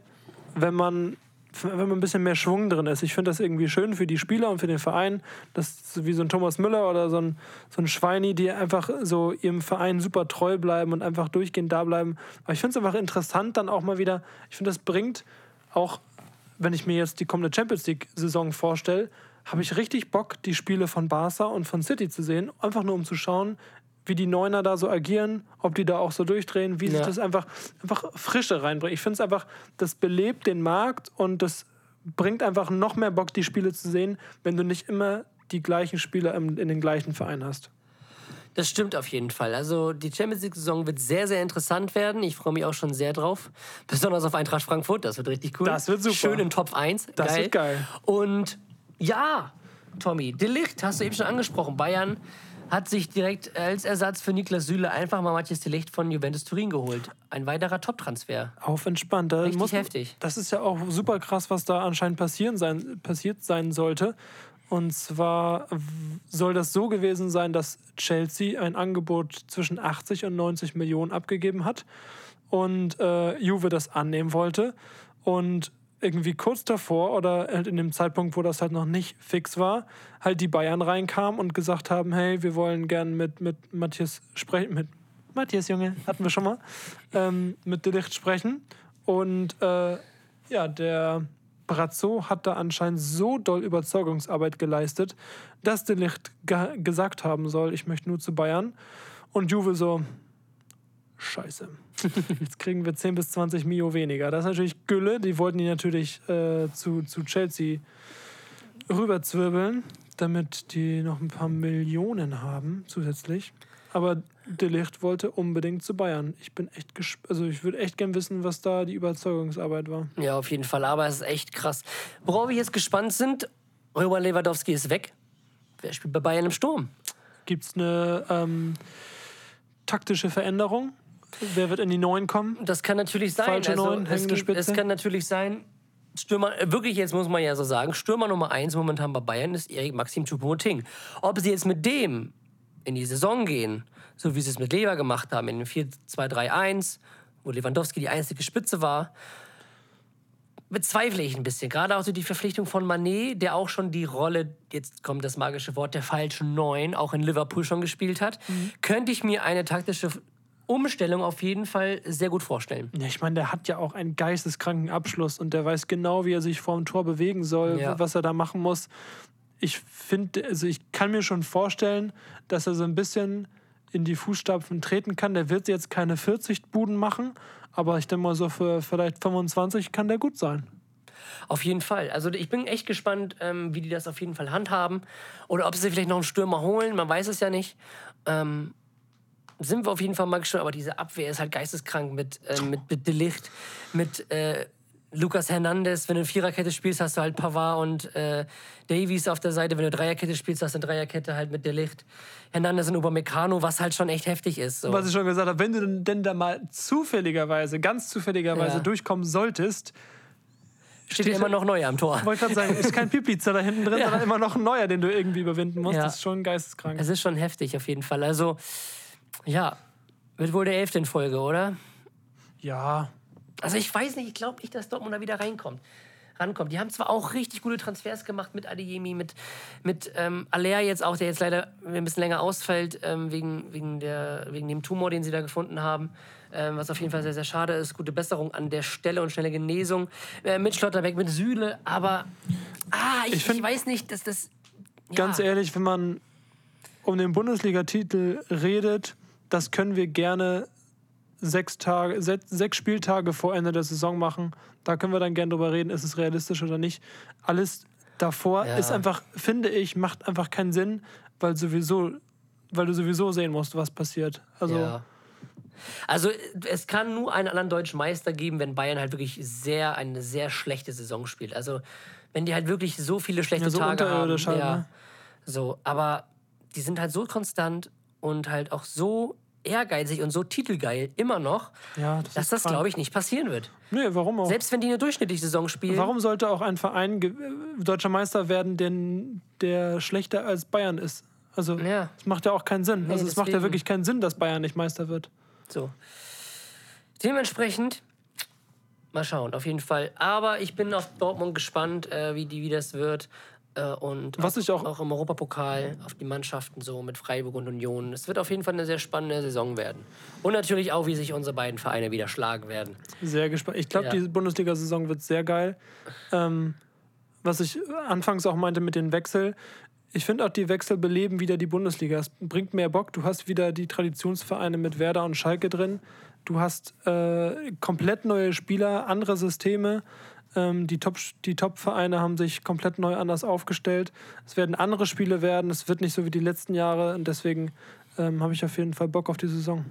wenn man wenn man ein bisschen mehr Schwung drin ist. Ich finde das irgendwie schön für die Spieler und für den Verein. Das ist so wie so ein Thomas Müller oder so ein, so ein Schweini, die einfach so ihrem Verein super treu bleiben und einfach durchgehend da bleiben. Aber ich finde es einfach interessant, dann auch mal wieder, ich finde, das bringt auch, wenn ich mir jetzt die kommende Champions League-Saison vorstelle, habe ich richtig Bock, die Spiele von Barca und von City zu sehen. Einfach nur um zu schauen, wie die Neuner da so agieren, ob die da auch so durchdrehen, wie sich Ja. das einfach, einfach Frische reinbringt. Ich finde es einfach, das belebt den Markt und das bringt einfach noch mehr Bock, die Spiele zu sehen, wenn du nicht immer die gleichen Spieler in den gleichen Verein hast. Das stimmt auf jeden Fall. Also die Champions League-Saison wird sehr, sehr interessant werden. Ich freue mich auch schon sehr drauf. Besonders auf Eintracht Frankfurt. Das wird richtig cool. Das wird super. Schön in Top 1. Das geil. wird geil. Und ja, Tommy, Delicht hast du eben schon angesprochen. Bayern hat sich direkt als Ersatz für Niklas Süle einfach mal Matthias Delicht von Juventus Turin geholt. Ein weiterer Top-Transfer. Auf entspannt. Da Richtig heftig. Das ist ja auch super krass, was da anscheinend passieren sein, passiert sein sollte. Und zwar soll das so gewesen sein, dass Chelsea ein Angebot zwischen 80 und 90 Millionen abgegeben hat und äh, Juve das annehmen wollte. Und irgendwie kurz davor oder halt in dem Zeitpunkt, wo das halt noch nicht fix war, halt die Bayern reinkamen und gesagt haben, hey, wir wollen gern mit, mit Matthias sprechen, mit Matthias Junge, hatten wir schon mal, ähm, mit Delicht sprechen. Und äh, ja, der Brazzo hat da anscheinend so doll Überzeugungsarbeit geleistet, dass Delicht ge gesagt haben soll, ich möchte nur zu Bayern. Und Juve so, scheiße. Jetzt kriegen wir 10 bis 20 Mio weniger. Das ist natürlich Gülle. Die wollten die natürlich äh, zu, zu Chelsea rüberzwirbeln, damit die noch ein paar Millionen haben zusätzlich. Aber Delicht wollte unbedingt zu Bayern. Ich bin echt gesp also ich würde echt gern wissen, was da die Überzeugungsarbeit war. Ja, auf jeden Fall. Aber es ist echt krass. Worauf wir jetzt gespannt sind, Robert Lewandowski ist weg. Wer spielt bei Bayern im Sturm? Gibt es eine ähm, taktische Veränderung? Wer wird in die Neuen kommen? Das kann natürlich sein. Falsche also, Neun, es, gibt, es kann natürlich sein, Stürmer, äh, wirklich jetzt muss man ja so sagen, Stürmer Nummer eins momentan bei Bayern ist Erik Maxim Choupo-Moting. Ob sie jetzt mit dem in die Saison gehen, so wie sie es mit Lever gemacht haben, in dem 4-2-3-1, wo Lewandowski die einzige Spitze war, bezweifle ich ein bisschen. Gerade auch so die Verpflichtung von Manet, der auch schon die Rolle, jetzt kommt das magische Wort, der falschen Neun, auch in Liverpool schon gespielt hat, könnte ich mir eine taktische Umstellung auf jeden Fall sehr gut vorstellen. Ja, ich meine, der hat ja auch einen geisteskranken Abschluss und der weiß genau, wie er sich vor dem Tor bewegen soll, Ja. was er da machen muss. Ich finde, also ich kann mir schon vorstellen, dass er so ein bisschen in die Fußstapfen treten kann. Der wird jetzt keine 40 Buden machen, aber ich denke mal so für vielleicht 25 kann der gut sein. Auf jeden Fall. Also ich bin echt gespannt, ähm, wie die das auf jeden Fall handhaben. Oder ob sie vielleicht noch einen Stürmer holen, man weiß es ja nicht. Ähm, sind wir auf jeden Fall mal gespannt. Aber diese Abwehr ist halt geisteskrank mit, äh, mit, mit De Licht, mit äh, Lucas Hernandez. Wenn du eine Viererkette spielst, hast du halt Pavard und äh, Davies auf der Seite. Wenn du Dreierkette spielst, hast du eine Dreierkette halt mit De Licht. Hernandez und Upamecano, was halt schon echt heftig ist. So. Was ich schon gesagt habe, wenn du denn, denn da mal zufälligerweise, ganz zufälligerweise Ja. durchkommen solltest, Steht immer noch neu am Tor. wollte gerade sagen, ist kein Piplizer da hinten drin, Ja. sondern immer noch ein neuer, den du irgendwie überwinden musst. Ja. Das ist schon geisteskrank. Es ist schon heftig auf jeden Fall. Also, ja, wird wohl der elfte in Folge, oder? Ja, Also ich weiß nicht, ich glaube nicht, dass Dortmund da wieder reinkommt. Rankommt. Die haben zwar auch richtig gute Transfers gemacht mit Adeyemi, mit, mit ähm, Aller jetzt auch, der jetzt leider ein bisschen länger ausfällt, ähm, wegen, wegen, der, wegen dem Tumor, den sie da gefunden haben. Ähm, was auf jeden Fall sehr, sehr schade ist. Gute Besserung an der Stelle und schnelle Genesung. Äh, mit Schlotterbeck, mit Süle, aber ah, ich, Ich ich, find- weiß nicht, dass das. Ja, ganz ehrlich, wenn man um den Bundesliga-Titel redet, das können wir gerne sechs, Tage, se- sechs Spieltage vor Ende der Saison machen. Da können wir dann gerne drüber reden, ist es realistisch oder nicht. Alles davor Ja. ist einfach, finde ich, macht einfach keinen Sinn, weil sowieso, weil du sowieso sehen musst, was passiert. Also Ja. Also es kann nur einen anderen deutschen Meister geben, wenn Bayern halt wirklich sehr eine sehr schlechte Saison spielt. Also wenn die halt wirklich so viele schlechte Ja, so Tage haben. halt, ja, ne? So, aber die sind halt so konstant und halt auch so ehrgeizig und so titelgeil immer noch, ja, das dass das glaube ich nicht passieren wird. Nee, warum auch? Selbst wenn die eine durchschnittliche Saison spielen. Warum sollte auch ein Verein äh, deutscher Meister werden, den, der schlechter als Bayern ist? Also, Ja. das macht ja auch keinen Sinn. Nee, also, es macht ja wirklich keinen Sinn, dass Bayern nicht Meister wird. So. Dementsprechend, mal schauen, auf jeden Fall. Aber ich bin auf Dortmund gespannt, äh, wie, die, wie das wird. Äh, und Was ich auch- auch im Europapokal auf die Mannschaften so mit Freiburg und Union. Es wird auf jeden Fall eine sehr spannende Saison werden. Und natürlich auch, wie sich unsere beiden Vereine wieder schlagen werden. Sehr gespannt. Ich glaube, Ja. die Bundesliga-Saison wird sehr geil. Ähm, was ich anfangs auch meinte mit den Wechsel. Ich finde auch, die Wechsel beleben wieder die Bundesliga. Es bringt mehr Bock. Du hast wieder die Traditionsvereine mit Werder und Schalke drin. Du hast äh, komplett neue Spieler, andere Systeme. Ähm, die Top- die Top-Vereine haben sich komplett neu anders aufgestellt. Es werden andere Spiele werden. Es wird nicht so wie die letzten Jahre. Und deswegen ähm, habe ich auf jeden Fall Bock auf die Saison.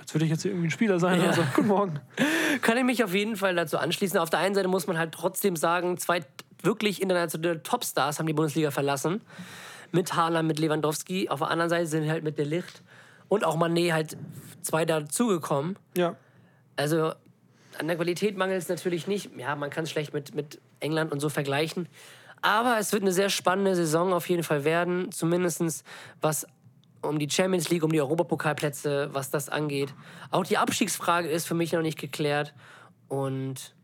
Als würde ich jetzt irgendwie ein Spieler sein. Ja. Also, guten Morgen. Kann ich mich auf jeden Fall dazu anschließen. Auf der einen Seite muss man halt trotzdem sagen, zwei wirklich internationale Topstars haben die Bundesliga verlassen. Mit Haaland, mit Lewandowski. Auf der anderen Seite sind halt mit der Licht und auch Mané halt zwei dazugekommen. Ja. Also an der Qualität mangelt es natürlich nicht. Ja, man kann es schlecht mit, mit England und so vergleichen. Aber es wird eine sehr spannende Saison auf jeden Fall werden. Zumindest was um die Champions League, um die Europapokalplätze, was das angeht. Auch die Abstiegsfrage ist für mich noch nicht geklärt. Und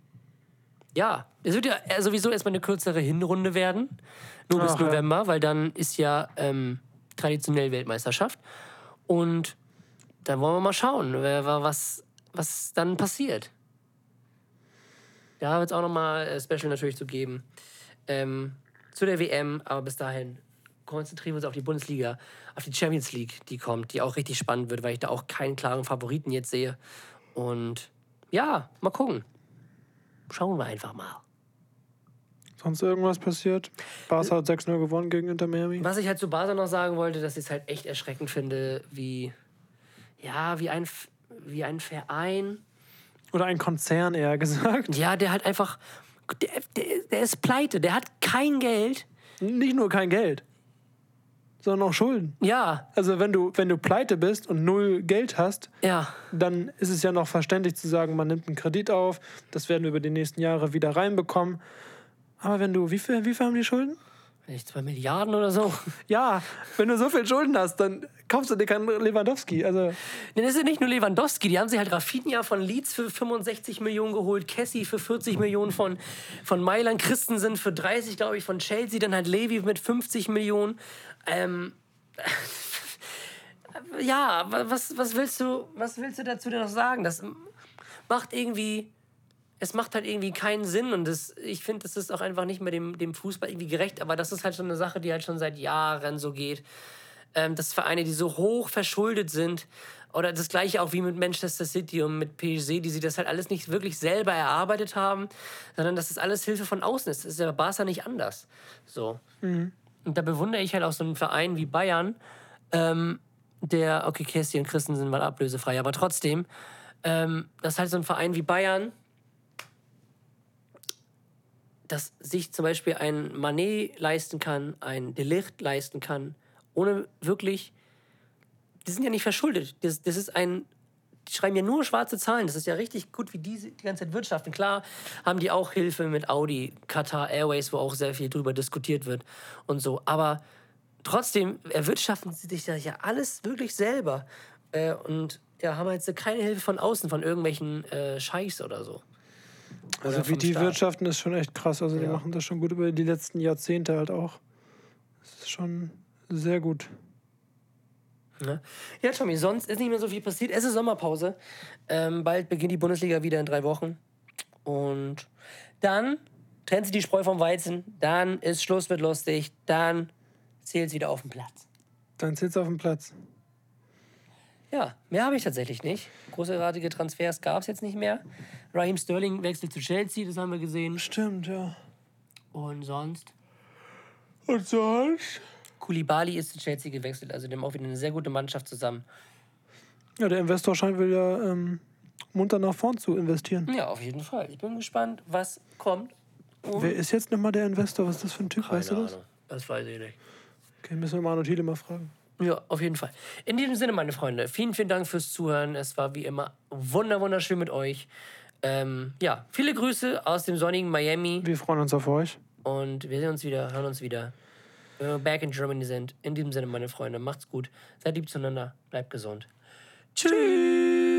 ja, es wird ja sowieso erstmal eine kürzere Hinrunde werden. Nur bis Ach, ja. November, weil dann ist ja ähm, traditionell Weltmeisterschaft. Und dann wollen wir mal schauen, was, was dann passiert. Da wird es auch nochmal äh, Special natürlich zu geben. Ähm, zu der WM, aber bis dahin konzentrieren wir uns auf die Bundesliga, auf die Champions League, die kommt, die auch richtig spannend wird, weil ich da auch keinen klaren Favoriten jetzt sehe. Und ja, mal gucken. Schauen wir einfach mal. Sonst irgendwas passiert? Barca hat 6-0 gewonnen gegen Inter Miami. Was ich halt zu Basel noch sagen wollte, dass ich es halt echt erschreckend finde, wie, ja, wie ein, wie ein Verein, Oder ein Konzern eher gesagt. ja, der halt einfach, der, der, der ist pleite, der hat kein Geld. Nicht nur kein Geld, sondern auch Schulden. Ja, Also wenn du, wenn du pleite bist und null Geld hast, ja, dann ist es ja noch verständlich zu sagen, man nimmt einen Kredit auf, das werden wir über die nächsten Jahre wieder reinbekommen. Aber wenn du, wie viel, wie viel haben die Schulden? Nicht zwei Milliarden oder so. Ja, wenn du so viel Schulden hast, dann kaufst du dir keinen Lewandowski. Also, Nee, das ist ja nicht nur Lewandowski, die haben sich halt Rafinha von Leeds für 65 Millionen geholt, Cassie für 40 Millionen von, von Mailand, Christensen für 30, glaube ich, von Chelsea, dann halt Levy mit 50 Millionen. Ähm, ja, wa- was, was, willst du, was willst du dazu denn noch sagen? Das macht irgendwie, es macht halt irgendwie keinen Sinn und das, ich finde, das ist auch einfach nicht mehr dem, dem Fußball irgendwie gerecht, aber das ist halt schon eine Sache, die halt schon seit Jahren so geht ähm, dass Vereine, die so hoch verschuldet sind, oder das gleiche auch wie mit Manchester City und mit PSG, die sie das halt alles nicht wirklich selber erarbeitet haben, sondern dass das alles Hilfe von außen ist. Das ist ja bei Barca nicht anders. So. Und da bewundere ich halt auch so einen Verein wie Bayern, ähm, der, okay, Kessi und Christen sind mal ablösefrei, aber trotzdem, ähm, dass halt so ein Verein wie Bayern, dass sich zum Beispiel ein Manet leisten kann, ein Delicht leisten kann, ohne wirklich. Die sind ja nicht verschuldet. Das, das ist ein. Die schreiben ja nur schwarze Zahlen. Das ist ja richtig gut, wie die die ganze Zeit wirtschaften. Klar haben die auch Hilfe mit Audi, Qatar Airways, wo auch sehr viel drüber diskutiert wird und so. Aber trotzdem erwirtschaften sie sich ja alles wirklich selber. Äh, und ja, haben jetzt keine Hilfe von außen, von irgendwelchen äh, Scheichs oder so. Also wie die Staat. wirtschaften, ist schon echt krass. Also die Ja. machen das schon gut über die letzten Jahrzehnte halt auch. Das ist schon sehr gut. Ne? Ja, Tommy, sonst ist nicht mehr so viel passiert. Es ist Sommerpause. Ähm, bald beginnt die Bundesliga wieder in drei Wochen. Und dann trennt sich die Spreu vom Weizen. Dann ist Schluss, wird lustig. Dann zählt es wieder auf den Platz. Dann sitzt auf dem Platz. Ja, mehr habe ich tatsächlich nicht. Großartige Transfers gab es jetzt nicht mehr. Raheem Sterling wechselt zu Chelsea, das haben wir gesehen. Stimmt, ja. Und sonst? Und sonst? Koulibaly ist zu Chelsea gewechselt, also dem auch wieder eine sehr gute Mannschaft zusammen. Ja, der Investor scheint wieder ähm, munter nach vorn zu investieren. Ja, auf jeden Fall. Ich bin gespannt, was kommt. Und Wer ist jetzt nochmal der Investor? Was ist das für ein Typ? weißt du das? Ahnung. Das weiß ich nicht. Okay, müssen wir Manu Thiele mal fragen. Ja, auf jeden Fall. In diesem Sinne, meine Freunde, vielen, vielen Dank fürs Zuhören. Es war wie immer wunder, wunderschön mit euch. Ähm, ja, viele Grüße aus dem sonnigen Miami Wir freuen uns auf euch. und wir sehen uns wieder, hören uns wieder, wenn wir back in Germany sind. In diesem Sinne, meine Freunde, macht's gut, seid lieb zueinander, bleibt gesund. Tschüss!